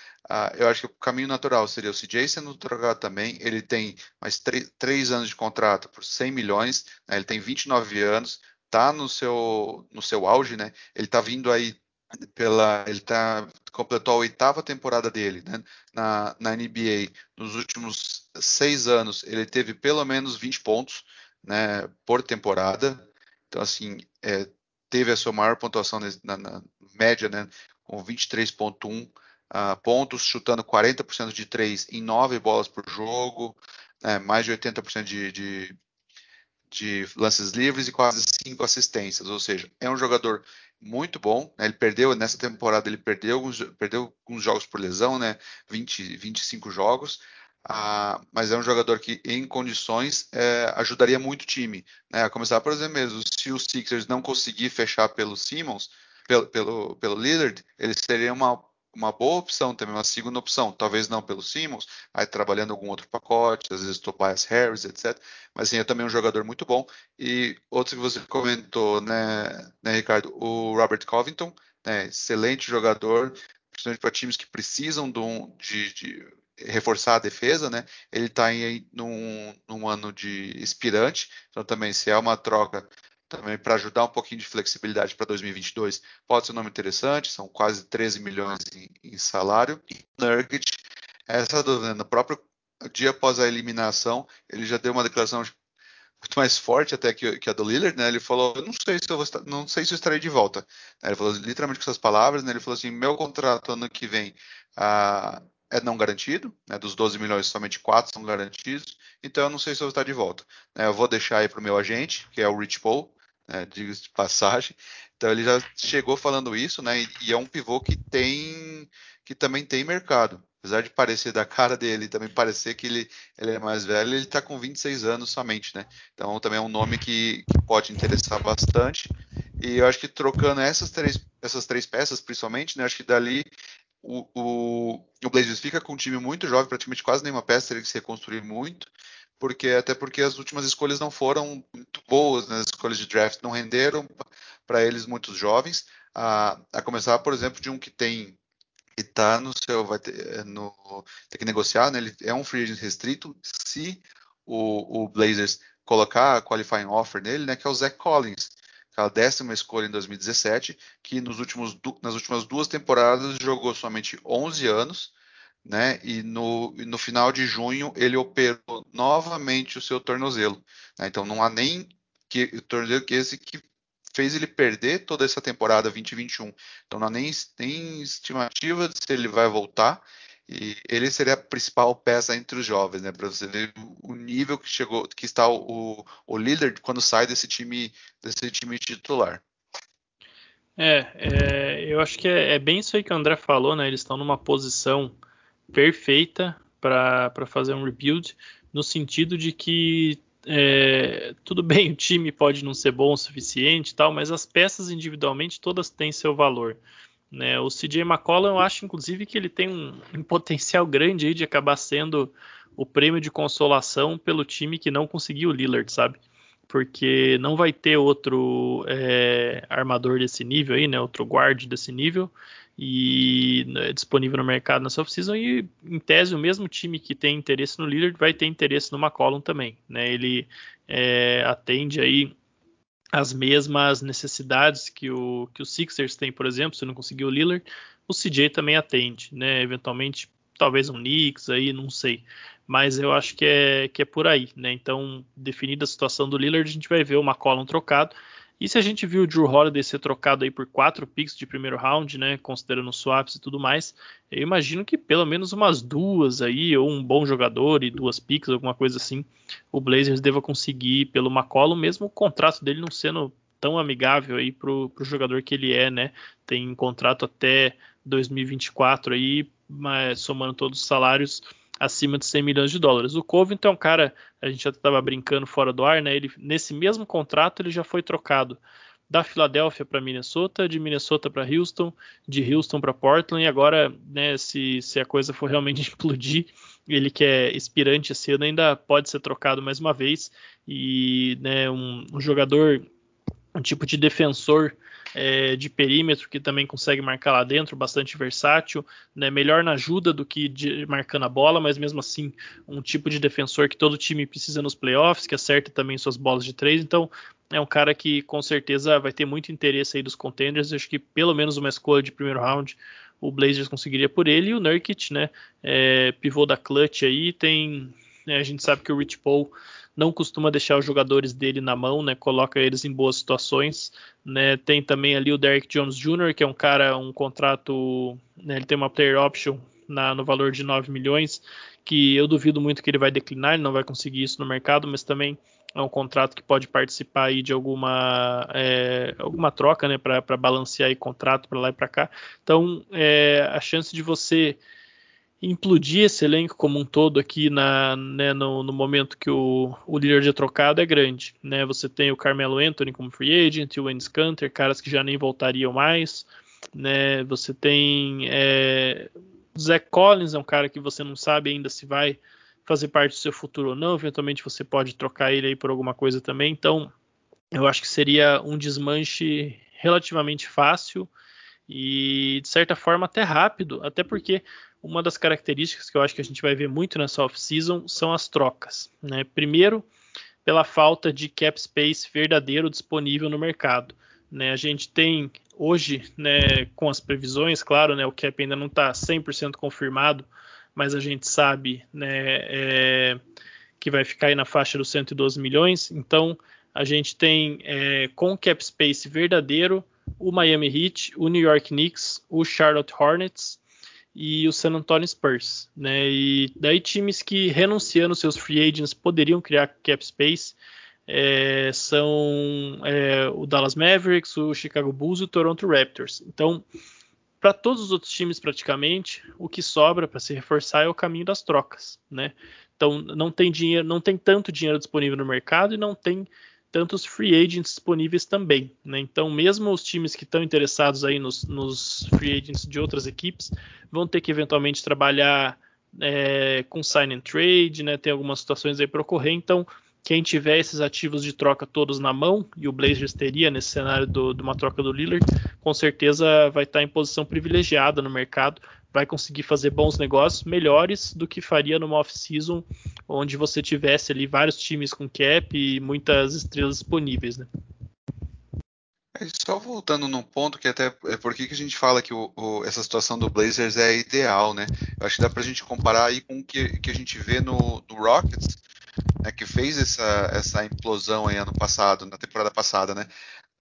eu acho que o caminho natural seria o CJ sendo trocado também. Ele tem mais três anos de contrato por 100 milhões, né, ele tem 29 anos, tá no seu, no seu auge, né? Ele tá vindo aí pela. Ele tá, completou a oitava temporada dele né? na, na NBA. Nos últimos seis anos, ele teve pelo menos 20 pontos né, por temporada. Então, assim, é, teve a sua maior pontuação na, na média, né, com 23,1 uh, ah, pontos, chutando 40% de três em nove bolas por jogo, né, mais de 80% de, de de lances livres e quase cinco assistências, ou seja, é um jogador muito bom. Né? Ele perdeu nessa temporada, ele perdeu alguns, perdeu alguns jogos por lesão, né? 20, 25 jogos. Ah, mas é um jogador que, em condições, é, ajudaria muito o time. Né? A começar, por exemplo, mesmo, se os Sixers não conseguir fechar pelo Simmons, pelo, pelo, pelo Lillard, eles seriam uma uma boa opção também, uma segunda opção, talvez não pelo Simmons, aí trabalhando algum outro pacote, às vezes Tobias Harris, etc. Mas sim, é também um jogador muito bom. E outro que você comentou, né, né Ricardo, o Robert Covington, né, excelente jogador, principalmente para times que precisam de, de, reforçar a defesa, né? Ele está em num, num ano de expirante, então também se é uma troca também para ajudar um pouquinho de flexibilidade para 2022. Pode ser um nome interessante, são quase 13 milhões em, em salário. E Nurkic, essa dúvida, né? no próprio dia após a eliminação, ele já deu uma declaração muito mais forte até que, que a do Lillard, né? Ele falou, eu não sei se eu vou não sei se eu estarei de volta. Ele falou literalmente com essas palavras, né? Ele falou assim, meu contrato ano que vem ah, é não garantido, né? Dos 12 milhões, somente 4 são garantidos, então eu não sei se eu vou estar de volta. Né? Eu vou deixar aí para o meu agente, que é o Rich Paul, né, diga-se de passagem. Então ele já chegou falando isso, né? E, é um pivô que tem que também tem mercado. apesar de parecer da cara dele, também parecer que ele, ele é mais velho, ele está com 26 anos somente, né? Então também é um nome que, que, pode interessar bastante. E eu acho que trocando essas três, essas três peças, principalmente, né? Acho que dali o, o, o Blazers fica com um time muito jovem, praticamente quase nenhuma peça, teria que se reconstruir muito porque até porque as últimas escolhas não foram muito boas, né? as escolhas de draft não renderam para eles muitos jovens, a, a, começar, por exemplo, de um que tem que está no seu vai ter é, no tem que negociar, né? Ele é um free agent restrito se o, o Blazers colocar a qualifying offer nele, né? Que é o Zach Collins, aquela décima escolha em 2017, que nos últimos nas últimas duas temporadas jogou somente 11 anos né? E no, no final de junho ele operou novamente o seu tornozelo. Né? Então não há nem que o tornozelo que esse que fez ele perder toda essa temporada 2021. Então não há nem, nem estimativa de se ele vai voltar. E ele seria a principal peça entre os jovens, né? Para você ver o nível que chegou, que está o, o Lillard quando sai desse time, desse time titular. É, é eu acho que é, é, bem isso aí que o André falou, né? Eles estão numa posição perfeita para fazer um rebuild, no sentido de que é, tudo bem, o time pode não ser bom o suficiente, tal, mas as peças individualmente todas têm seu valor. Né? O CJ McCollum, eu acho inclusive que ele tem um, um potencial grande aí de acabar sendo o prêmio de consolação pelo time que não conseguiu o Lillard, sabe? Porque não vai ter outro é, armador desse nível aí, né? Outro guard desse nível e é disponível no mercado nessa off-season e em tese o mesmo time que tem interesse no Lillard vai ter interesse no McCollum também, né? Ele é, atende aí as mesmas necessidades que o, que o Sixers tem, por exemplo, se não conseguir o Lillard, o CJ também atende, né? Eventualmente, talvez um Knicks aí, não sei. Mas eu acho que é, que é por aí, né? Então, definida a situação do Lillard, a gente vai ver o McCollum trocado. E se a gente viu o Drew Holiday ser trocado aí por quatro picks de primeiro round, né, considerando swaps e tudo mais, eu imagino que pelo menos umas duas aí, ou um bom jogador e duas picks, alguma coisa assim, o Blazers deva conseguir pelo McCollum, mesmo o contrato dele não sendo tão amigável aí pro, pro jogador que ele é, né? Tem contrato até 2024 aí, mas, somando todos os salários acima de 100 milhões de dólares. O Covington é um cara, a gente já estava brincando fora do ar, né? Ele, nesse mesmo contrato ele já foi trocado da Filadélfia para Minnesota, de Minnesota para Houston, de Houston para Portland, e agora, né, se, se a coisa for realmente explodir, ele que é expirante cedo ainda pode ser trocado mais uma vez, e né, um, um jogador, um tipo de defensor é, de perímetro que também consegue marcar lá dentro, bastante versátil, né, melhor na ajuda do que de, marcando a bola, mas mesmo assim um tipo de defensor que todo time precisa nos playoffs, que acerta também suas bolas de três, então é um cara que com certeza vai ter muito interesse aí dos contenders, acho que pelo menos uma escolha de primeiro round o Blazers conseguiria por ele, e o Nurkic, né, é, pivô da clutch aí, tem, né, a gente sabe que o Rich Paul não costuma deixar os jogadores dele na mão, né? Coloca eles em boas situações, né? Tem também ali o Derek Jones Jr., que é um cara, um contrato, né? ele tem uma player option na, no valor de 9 milhões, que eu duvido muito que ele vai declinar, ele não vai conseguir isso no mercado, mas também é um contrato que pode participar aí de alguma, é, alguma troca, né, para balancear aí contrato para lá e para cá. Então, é, a chance de você implodir esse elenco como um todo aqui na, né, no, no, momento que o, o líder de trocado é grande. Né? Você tem o Carmelo Anthony como free agent, o Wayne Scanter, caras que já nem voltariam mais. Né? Você tem é, Zach Collins, é um cara que você não sabe ainda se vai fazer parte do seu futuro ou não. Eventualmente você pode trocar ele aí por alguma coisa também. Então, eu acho que seria um desmanche relativamente fácil e de certa forma até rápido, até porque uma das características que eu acho que a gente vai ver muito nessa off-season são as trocas. Né? Primeiro, pela falta de cap space verdadeiro disponível no mercado. Né? A gente tem hoje, né, com as previsões, claro, né, o cap ainda não está 100% confirmado, mas a gente sabe né, é, que vai ficar aí na faixa dos 112 milhões. Então, a gente tem é, com cap space verdadeiro o Miami Heat, o New York Knicks, o Charlotte Hornets e o San Antonio Spurs, né? E daí times que renunciando seus free agents poderiam criar cap space é, são é, o Dallas Mavericks, o Chicago Bulls e o Toronto Raptors. Então para todos os outros times praticamente, o que sobra para se reforçar é o caminho das trocas, né? Então não tem dinheiro, não tem tanto dinheiro disponível no mercado e não tem tantos free agents disponíveis também, né? Então mesmo os times que estão interessados aí nos, nos, free agents de outras equipes vão ter que eventualmente trabalhar é, com sign and trade, né? Tem algumas situações aí para ocorrer, então quem tiver esses ativos de troca todos na mão, e o Blazers teria nesse cenário do, de uma troca do Lillard, com certeza vai estar em posição privilegiada no mercado, vai conseguir fazer bons negócios, melhores do que faria numa off-season, onde você tivesse ali vários times com cap e muitas estrelas disponíveis. Né? É, só voltando num ponto que até é por que a gente fala que o, o, essa situação do Blazers é ideal, né? Eu acho que dá pra gente comparar aí com o que, que a gente vê no, no Rockets, né, que fez essa, essa implosão aí ano passado, na temporada passada, né,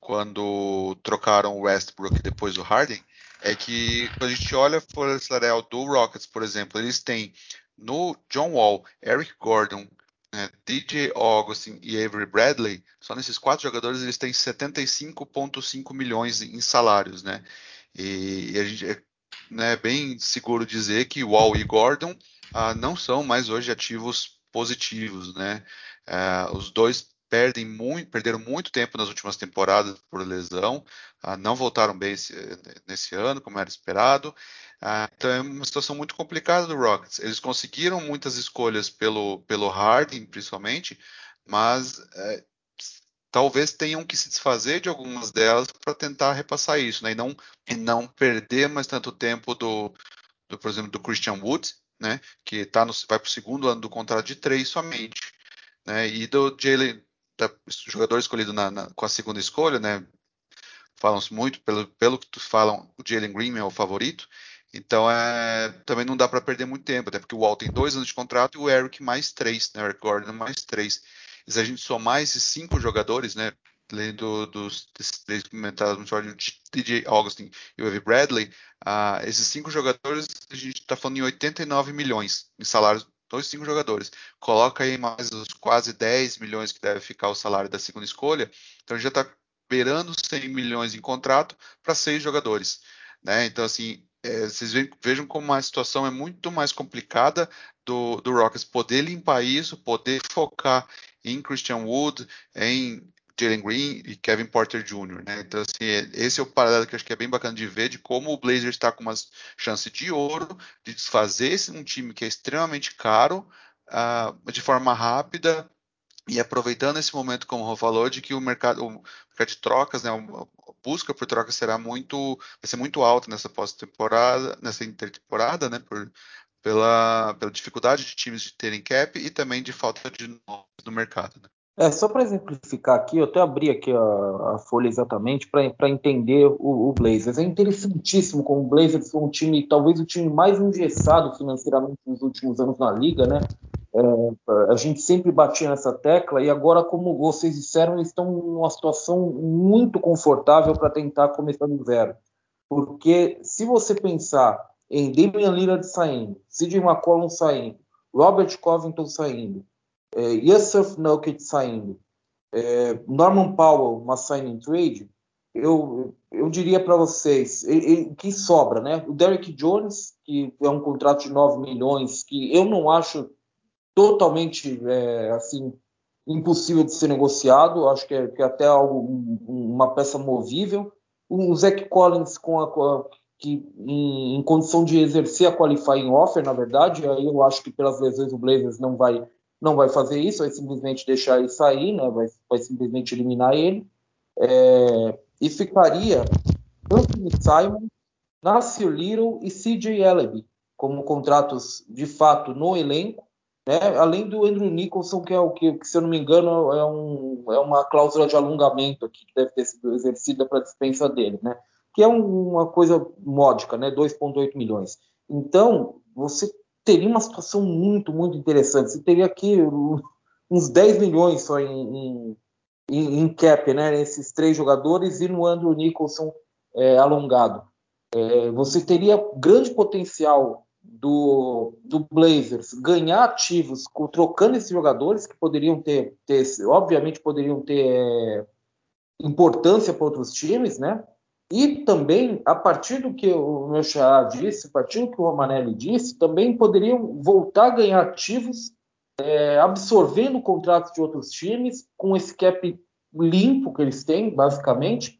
quando trocaram o Westbrook e depois o Harden, é que quando a gente olha a folha salarial do Rockets, por exemplo, eles têm no John Wall, Eric Gordon, né, DJ Augustin e Avery Bradley, só nesses quatro jogadores eles têm 75,5 milhões em salários, né? E, e a gente é né, bem seguro dizer que Wall e Gordon ah, não são mais hoje ativos positivos, né? Uh, os dois perdem muito, perderam muito tempo nas últimas temporadas por lesão, uh, não voltaram bem esse, nesse ano, como era esperado. Uh, então é uma situação muito complicada do Rockets. Eles conseguiram muitas escolhas pelo, pelo Harden, principalmente, mas eh, talvez tenham que se desfazer de algumas delas para tentar repassar isso, né? E não, e não perder mais tanto tempo do, do, por exemplo, do Christian Wood, né, que tá no, vai para o segundo ano do contrato de três somente, né, e do Jalen, jogador escolhido na, na, com a segunda escolha, né, falam-se muito, pelo, pelo que falam, o Jalen Green é o favorito, então é, também não dá para perder muito tempo, até porque o Walt tem dois anos de contrato e o Eric mais três, né, o Eric Gordon mais três. E se a gente somar esses cinco jogadores, né, além do, dos três comentados, o DJ Augustin e o Evie Bradley, uh, esses cinco jogadores, a gente está falando em 89 milhões em salários dois cinco jogadores. Coloca aí mais os quase 10 milhões que deve ficar o salário da segunda escolha, então já está beirando 100 milhões em contrato para seis jogadores. Né? Então, assim, é, vocês vejam como a situação é muito mais complicada do, do Rockets poder limpar isso, poder focar em Christian Wood, em Jalen Green e Kevin Porter Jr. Né? Então, assim, esse é o paralelo que eu acho que é bem bacana de ver de como o Blazers está com uma chance de ouro de desfazer um time que é extremamente caro uh, de forma rápida e aproveitando esse momento, como o Rô falou, de que o mercado, o mercado de trocas, né, a busca por trocas será muito, vai ser muito alta nessa pós-temporada, nessa intertemporada, né, por, pela, pela dificuldade de times de terem cap e também de falta de nomes no mercado. Né? É, só para exemplificar aqui, eu até abri aqui a, a folha exatamente para entender o, o, Blazers. É interessantíssimo como o Blazers foi um time, talvez o time mais engessado financeiramente nos últimos anos na liga, né? É, a gente sempre batia nessa tecla e agora, como vocês disseram, eles estão numa situação muito confortável para tentar começar do zero. Porque se você pensar em Damian Lillard saindo, CJ McCollum saindo, Robert Covington saindo, é, Yusuf Nurkic saindo, é, Norman Powell, uma signing trade, eu, eu diria para vocês o que sobra, né? O Derrick Jones, que é um contrato de 9 milhões, que eu não acho totalmente é, assim impossível de ser negociado, acho que é, que é até algo, um, uma peça movível. O Zach Collins com a, com a que em, em, condição de exercer a qualifying offer, na verdade, aí eu acho que pelas lesões o Blazers não vai não vai fazer isso, vai simplesmente deixar ele sair, né? vai, vai simplesmente eliminar ele. É, e ficaria Anthony Simon, Nasir Little e CJ Ellaby como contratos de fato no elenco, né? além do Andrew Nicholson, que é o que, se eu não me engano, é, um, é uma cláusula de alongamento aqui que deve ter sido exercida para dispensa dele, né? que é um, uma coisa módica, né? 2,8 milhões. Então, você teria uma situação muito, muito interessante. Você teria aqui uns 10 milhões só em, em, em cap, né? Esses três jogadores e no Andrew Nicholson é, alongado. É, você teria grande potencial do, do Blazers ganhar ativos trocando esses jogadores que poderiam ter, ter obviamente poderiam ter é, importância para outros times, né? E também, a partir do que o meu xará disse, a partir do que o Romanelli disse, também poderiam voltar a ganhar ativos, é, absorvendo contratos de outros times, com esse cap limpo que eles têm, basicamente,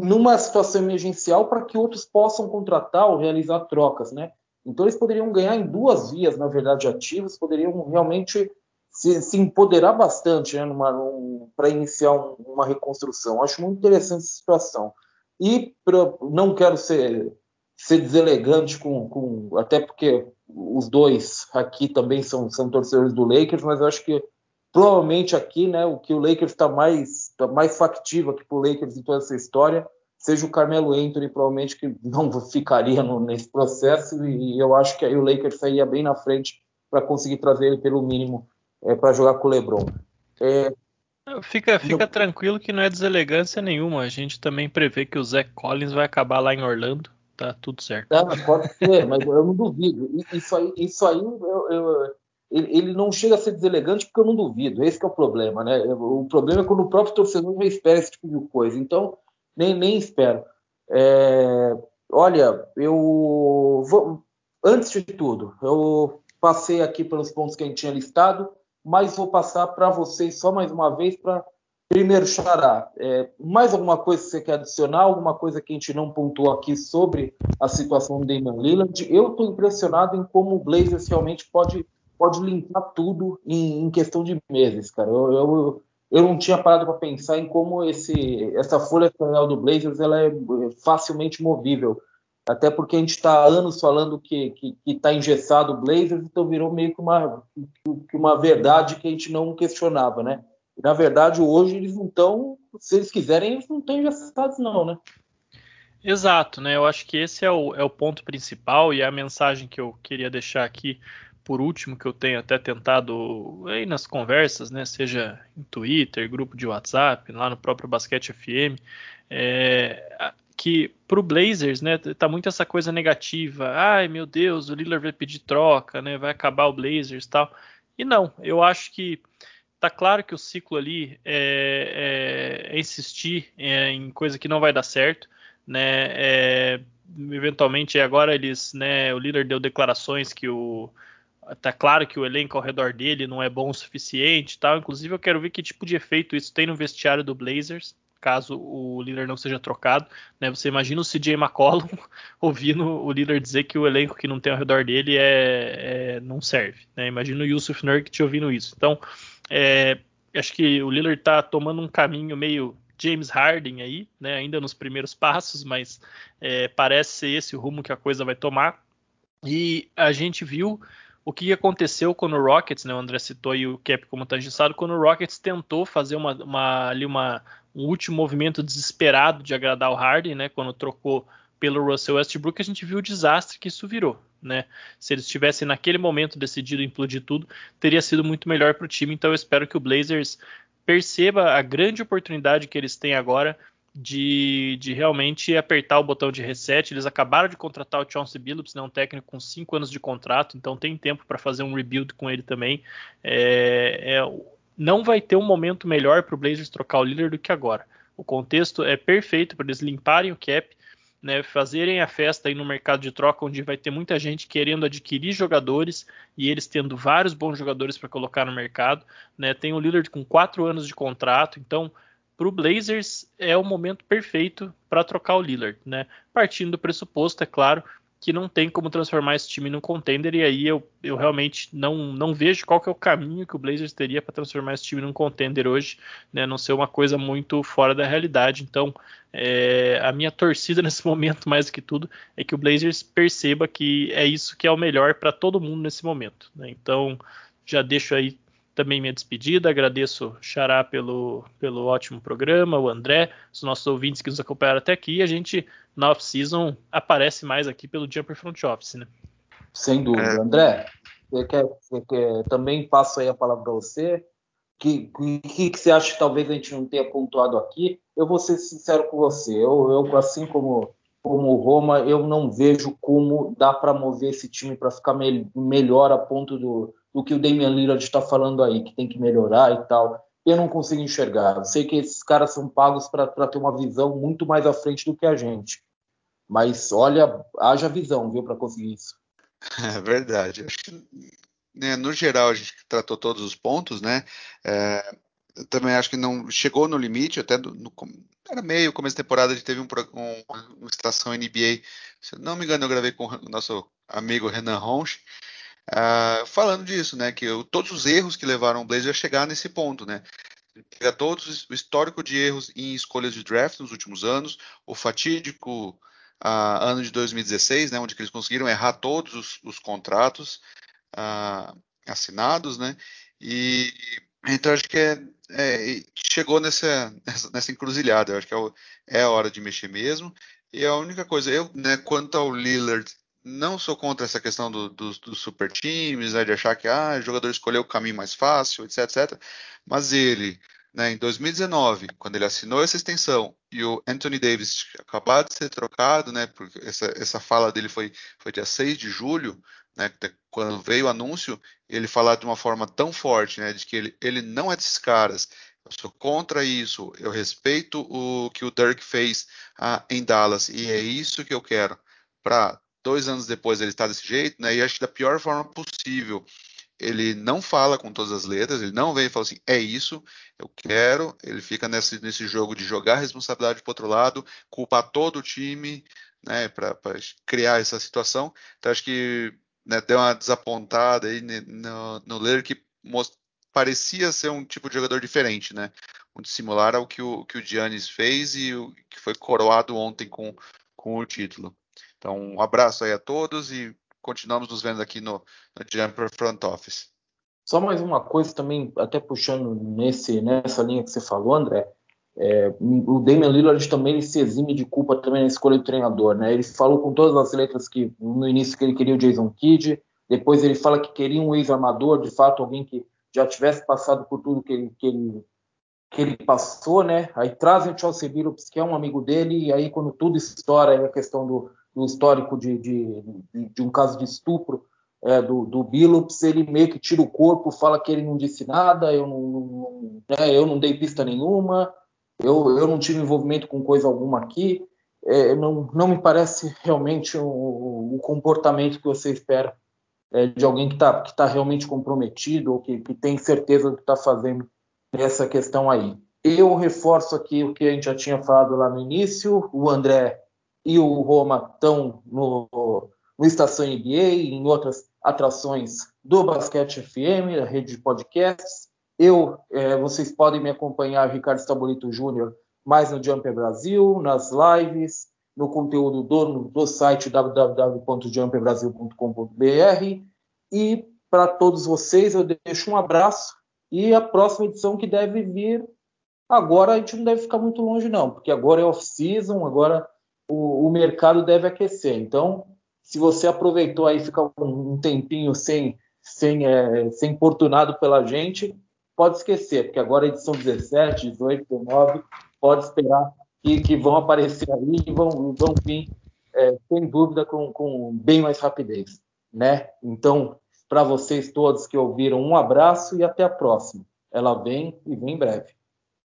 numa situação emergencial para que outros possam contratar ou realizar trocas, né? Então eles poderiam ganhar em duas vias, na verdade, ativos, poderiam realmente se, se empoderar bastante né, um, para iniciar um, uma reconstrução. Acho muito interessante essa situação. E pra, não quero ser, ser deselegante com, com, Até porque os dois aqui também são, são torcedores do Lakers, mas eu acho que provavelmente aqui, né, o que o Lakers está mais, tá mais factivo aqui para o Lakers em toda essa história seja o Carmelo Anthony, provavelmente que não ficaria no, nesse processo, e, eu acho que aí o Lakers sairia bem na frente para conseguir trazer ele pelo mínimo é, para jogar com o LeBron. É, fica fica não... tranquilo que não é deselegância nenhuma. A gente também prevê que o Zach Collins vai acabar lá em Orlando. Tá tudo certo. Ah, pode ser, mas eu não duvido. Isso aí, isso aí eu, eu, ele, não chega a ser deselegante porque eu não duvido. Esse é o problema, né? O problema é quando o próprio torcedor não espera esse tipo de coisa. Então, nem, nem espero. É, olha, eu vou, antes de tudo, eu passei aqui pelos pontos que a gente tinha listado, mas vou passar para vocês só mais uma vez para primeiro Xará. É, mais alguma coisa que você quer adicionar? Alguma coisa que a gente não pontuou aqui sobre a situação do Damian Lillard? Eu estou impressionado em como o Blazers realmente pode pode limpar tudo em, em questão de meses, cara. Eu, eu, eu não tinha parado para pensar em como esse, essa folha salarial do Blazers ela é facilmente movível. Até porque a gente está há anos falando que está engessado o Blazers, então virou meio que uma, que uma verdade que a gente não questionava, né? E, na verdade, hoje eles não estão, se eles quiserem, eles não estão engessados, não, né? Exato, né? Eu acho que esse é o, é o ponto principal e é a mensagem que eu queria deixar aqui por último, que eu tenho até tentado aí nas conversas, né, seja em Twitter, grupo de WhatsApp, lá no próprio Basquete FM, é, que pro Blazers, né, tá muito essa coisa negativa. Ai, meu Deus, o Lillard vai pedir troca, né, vai acabar o Blazers e tal. E não, eu acho que tá claro que o ciclo ali é, é, é insistir é, em coisa que não vai dar certo, né, é, eventualmente agora eles, né, o Lillard deu declarações que o Tá claro que o elenco ao redor dele não é bom o suficiente tal. Inclusive, eu quero ver que tipo de efeito isso tem no vestiário do Blazers, caso o líder não seja trocado. Né? Você imagina o CJ McCollum ouvindo o líder dizer que o elenco que não tem ao redor dele é, é não serve. Né? Imagina o Yusuf Nurk ouvindo isso. Então, é, acho que o Lillard está tomando um caminho meio James Harden aí, né? ainda nos primeiros passos, mas é, parece ser esse o rumo que a coisa vai tomar. E a gente viu o que aconteceu quando o Rockets, né, o André citou aí o Cap como tangenciado, quando o Rockets tentou fazer uma, uma, ali uma, um último movimento desesperado de agradar o Harden, né, quando trocou pelo Russell Westbrook, a gente viu o desastre que isso virou. Né? Se eles tivessem naquele momento decidido implodir tudo, teria sido muito melhor para o time. Então eu espero que o Blazers perceba a grande oportunidade que eles têm agora de, de, realmente apertar o botão de reset. Eles acabaram de contratar o Chauncey Billups, né, um técnico com cinco anos de contrato, então tem tempo para fazer um rebuild com ele também. É, é, não vai ter um momento melhor para o Blazers trocar o líder do que agora. O contexto é perfeito para eles limparem o cap, né, fazerem a festa aí no mercado de troca, onde vai ter muita gente querendo adquirir jogadores e eles tendo vários bons jogadores para colocar no mercado. Né, tem o Lillard com quatro anos de contrato, então para o Blazers é o momento perfeito para trocar o Lillard, né? Partindo do pressuposto, é claro, que não tem como transformar esse time num contender, e aí eu, eu realmente não, não vejo qual que é o caminho que o Blazers teria para transformar esse time num contender hoje, né? Não ser uma coisa muito fora da realidade. Então, é, a minha torcida nesse momento, mais do que tudo, é que o Blazers perceba que é isso que é o melhor para todo mundo nesse momento. Né? Então, já deixo aí também minha despedida. Agradeço Xará pelo, pelo ótimo programa, o André, os nossos ouvintes que nos acompanharam até aqui. A gente, na off-season, aparece mais aqui pelo Jumper Front Office, né? Sem dúvida. É. André, você quer, você quer, também passo aí a palavra para você. O que, que, que, você acha que talvez a gente não tenha pontuado aqui? Eu vou ser sincero com você. Eu, eu assim como como o Roma, eu não vejo como dá para mover esse time para ficar me melhor a ponto do, do que o Damian Lillard está falando aí, que tem que melhorar e tal. eu não consigo enxergar. Eu sei que esses caras são pagos para ter uma visão muito mais à frente do que a gente. Mas olha, haja visão, viu, para conseguir isso. É verdade. Acho né, no geral, a gente tratou todos os pontos, né? É, também acho que não chegou no limite, até no, era meio, começo de temporada, a gente teve um, um, uma estação NBA. Se não me engano, eu gravei com o nosso amigo Renan Ronch, uh, falando disso, né? Que eu, todos os erros que levaram o Blazers a chegar nesse ponto, né? Pega todos o histórico de erros em escolhas de draft nos últimos anos, o fatídico uh, ano de 2016, né? Onde eles conseguiram errar todos os, os contratos uh, assinados, né? E então acho que é, é, chegou nessa, nessa, nessa, encruzilhada. Acho que é, é, a hora de mexer mesmo. E a única coisa, eu, né, quanto ao Lillard, não sou contra essa questão dos do, do super times, né, de achar que ah, o jogador escolheu o caminho mais fácil, etc, etc. Mas ele, né, em 2019, quando ele assinou essa extensão e o Anthony Davis acabado de ser trocado, né, porque essa, essa fala dele foi, foi dia 6 de julho, né, quando veio o anúncio, ele falar de uma forma tão forte, né, de que ele, ele não é desses caras, eu sou contra isso, eu respeito o que o Dirk fez ah, em Dallas e é isso que eu quero. Para dois anos depois ele estar desse jeito, né, e acho que da pior forma possível. Ele não fala com todas as letras, ele não vem e fala assim, é isso, eu quero. Ele fica nesse, nesse jogo de jogar a responsabilidade para outro lado, culpar todo o time, né, para criar essa situação. Então acho que né, deu uma desapontada aí no, no Ler que most, parecia ser um tipo de jogador diferente, né? Muito similar ao que o, que o Giannis fez e o que foi coroado ontem com, com o título. Então, um abraço aí a todos e continuamos nos vendo aqui no, no Jumper Front Office. Só mais uma coisa também, até puxando nesse, nessa linha que você falou, André, é, o Damian Lillard também ele se exime de culpa também na escolha do treinador, né? Ele falou com todas as letras que no início que ele queria o Jason Kidd, depois ele fala que queria um ex-armador, de fato alguém que já tivesse passado por tudo que ele, que ele, que ele passou, né? Aí trazem o Chelsea Billups, que é um amigo dele, e aí quando tudo estoura, aí a questão do, do histórico de, de, de, de, um caso de estupro é, do, do Billups, ele meio que tira o corpo, fala que ele não disse nada, eu não, não né, eu não dei pista nenhuma, eu, eu não tive envolvimento com coisa alguma aqui. É, não, não me parece realmente o, o comportamento que você espera é, de alguém que está que tá realmente comprometido ou que, que tem certeza do que está fazendo nessa questão aí. Eu reforço aqui o que a gente já tinha falado lá no início: o André e o Roma estão no, no Estação NBA, em outras atrações do Basquete FM, a rede de podcasts. Eu, é, vocês podem me acompanhar, Ricardo Stabolito Júnior, mais no Jumper Brasil, nas lives, no conteúdo do, do site www.jumperbrasil.com.br. E para todos vocês, eu deixo um abraço e a próxima edição que deve vir agora, a gente não deve ficar muito longe, não, porque agora é off-season, agora o, o, mercado deve aquecer. Então, se você aproveitou aí ficar um tempinho sem, sem, é, sem importunado pela gente, pode esquecer, porque agora a edição 17, 18, 19, pode esperar que, que vão aparecer aí e vão, vão vir, é, sem dúvida, com, com bem mais rapidez. Né? Então, para vocês todos que ouviram, um abraço e até a próxima. Ela vem e vem em breve.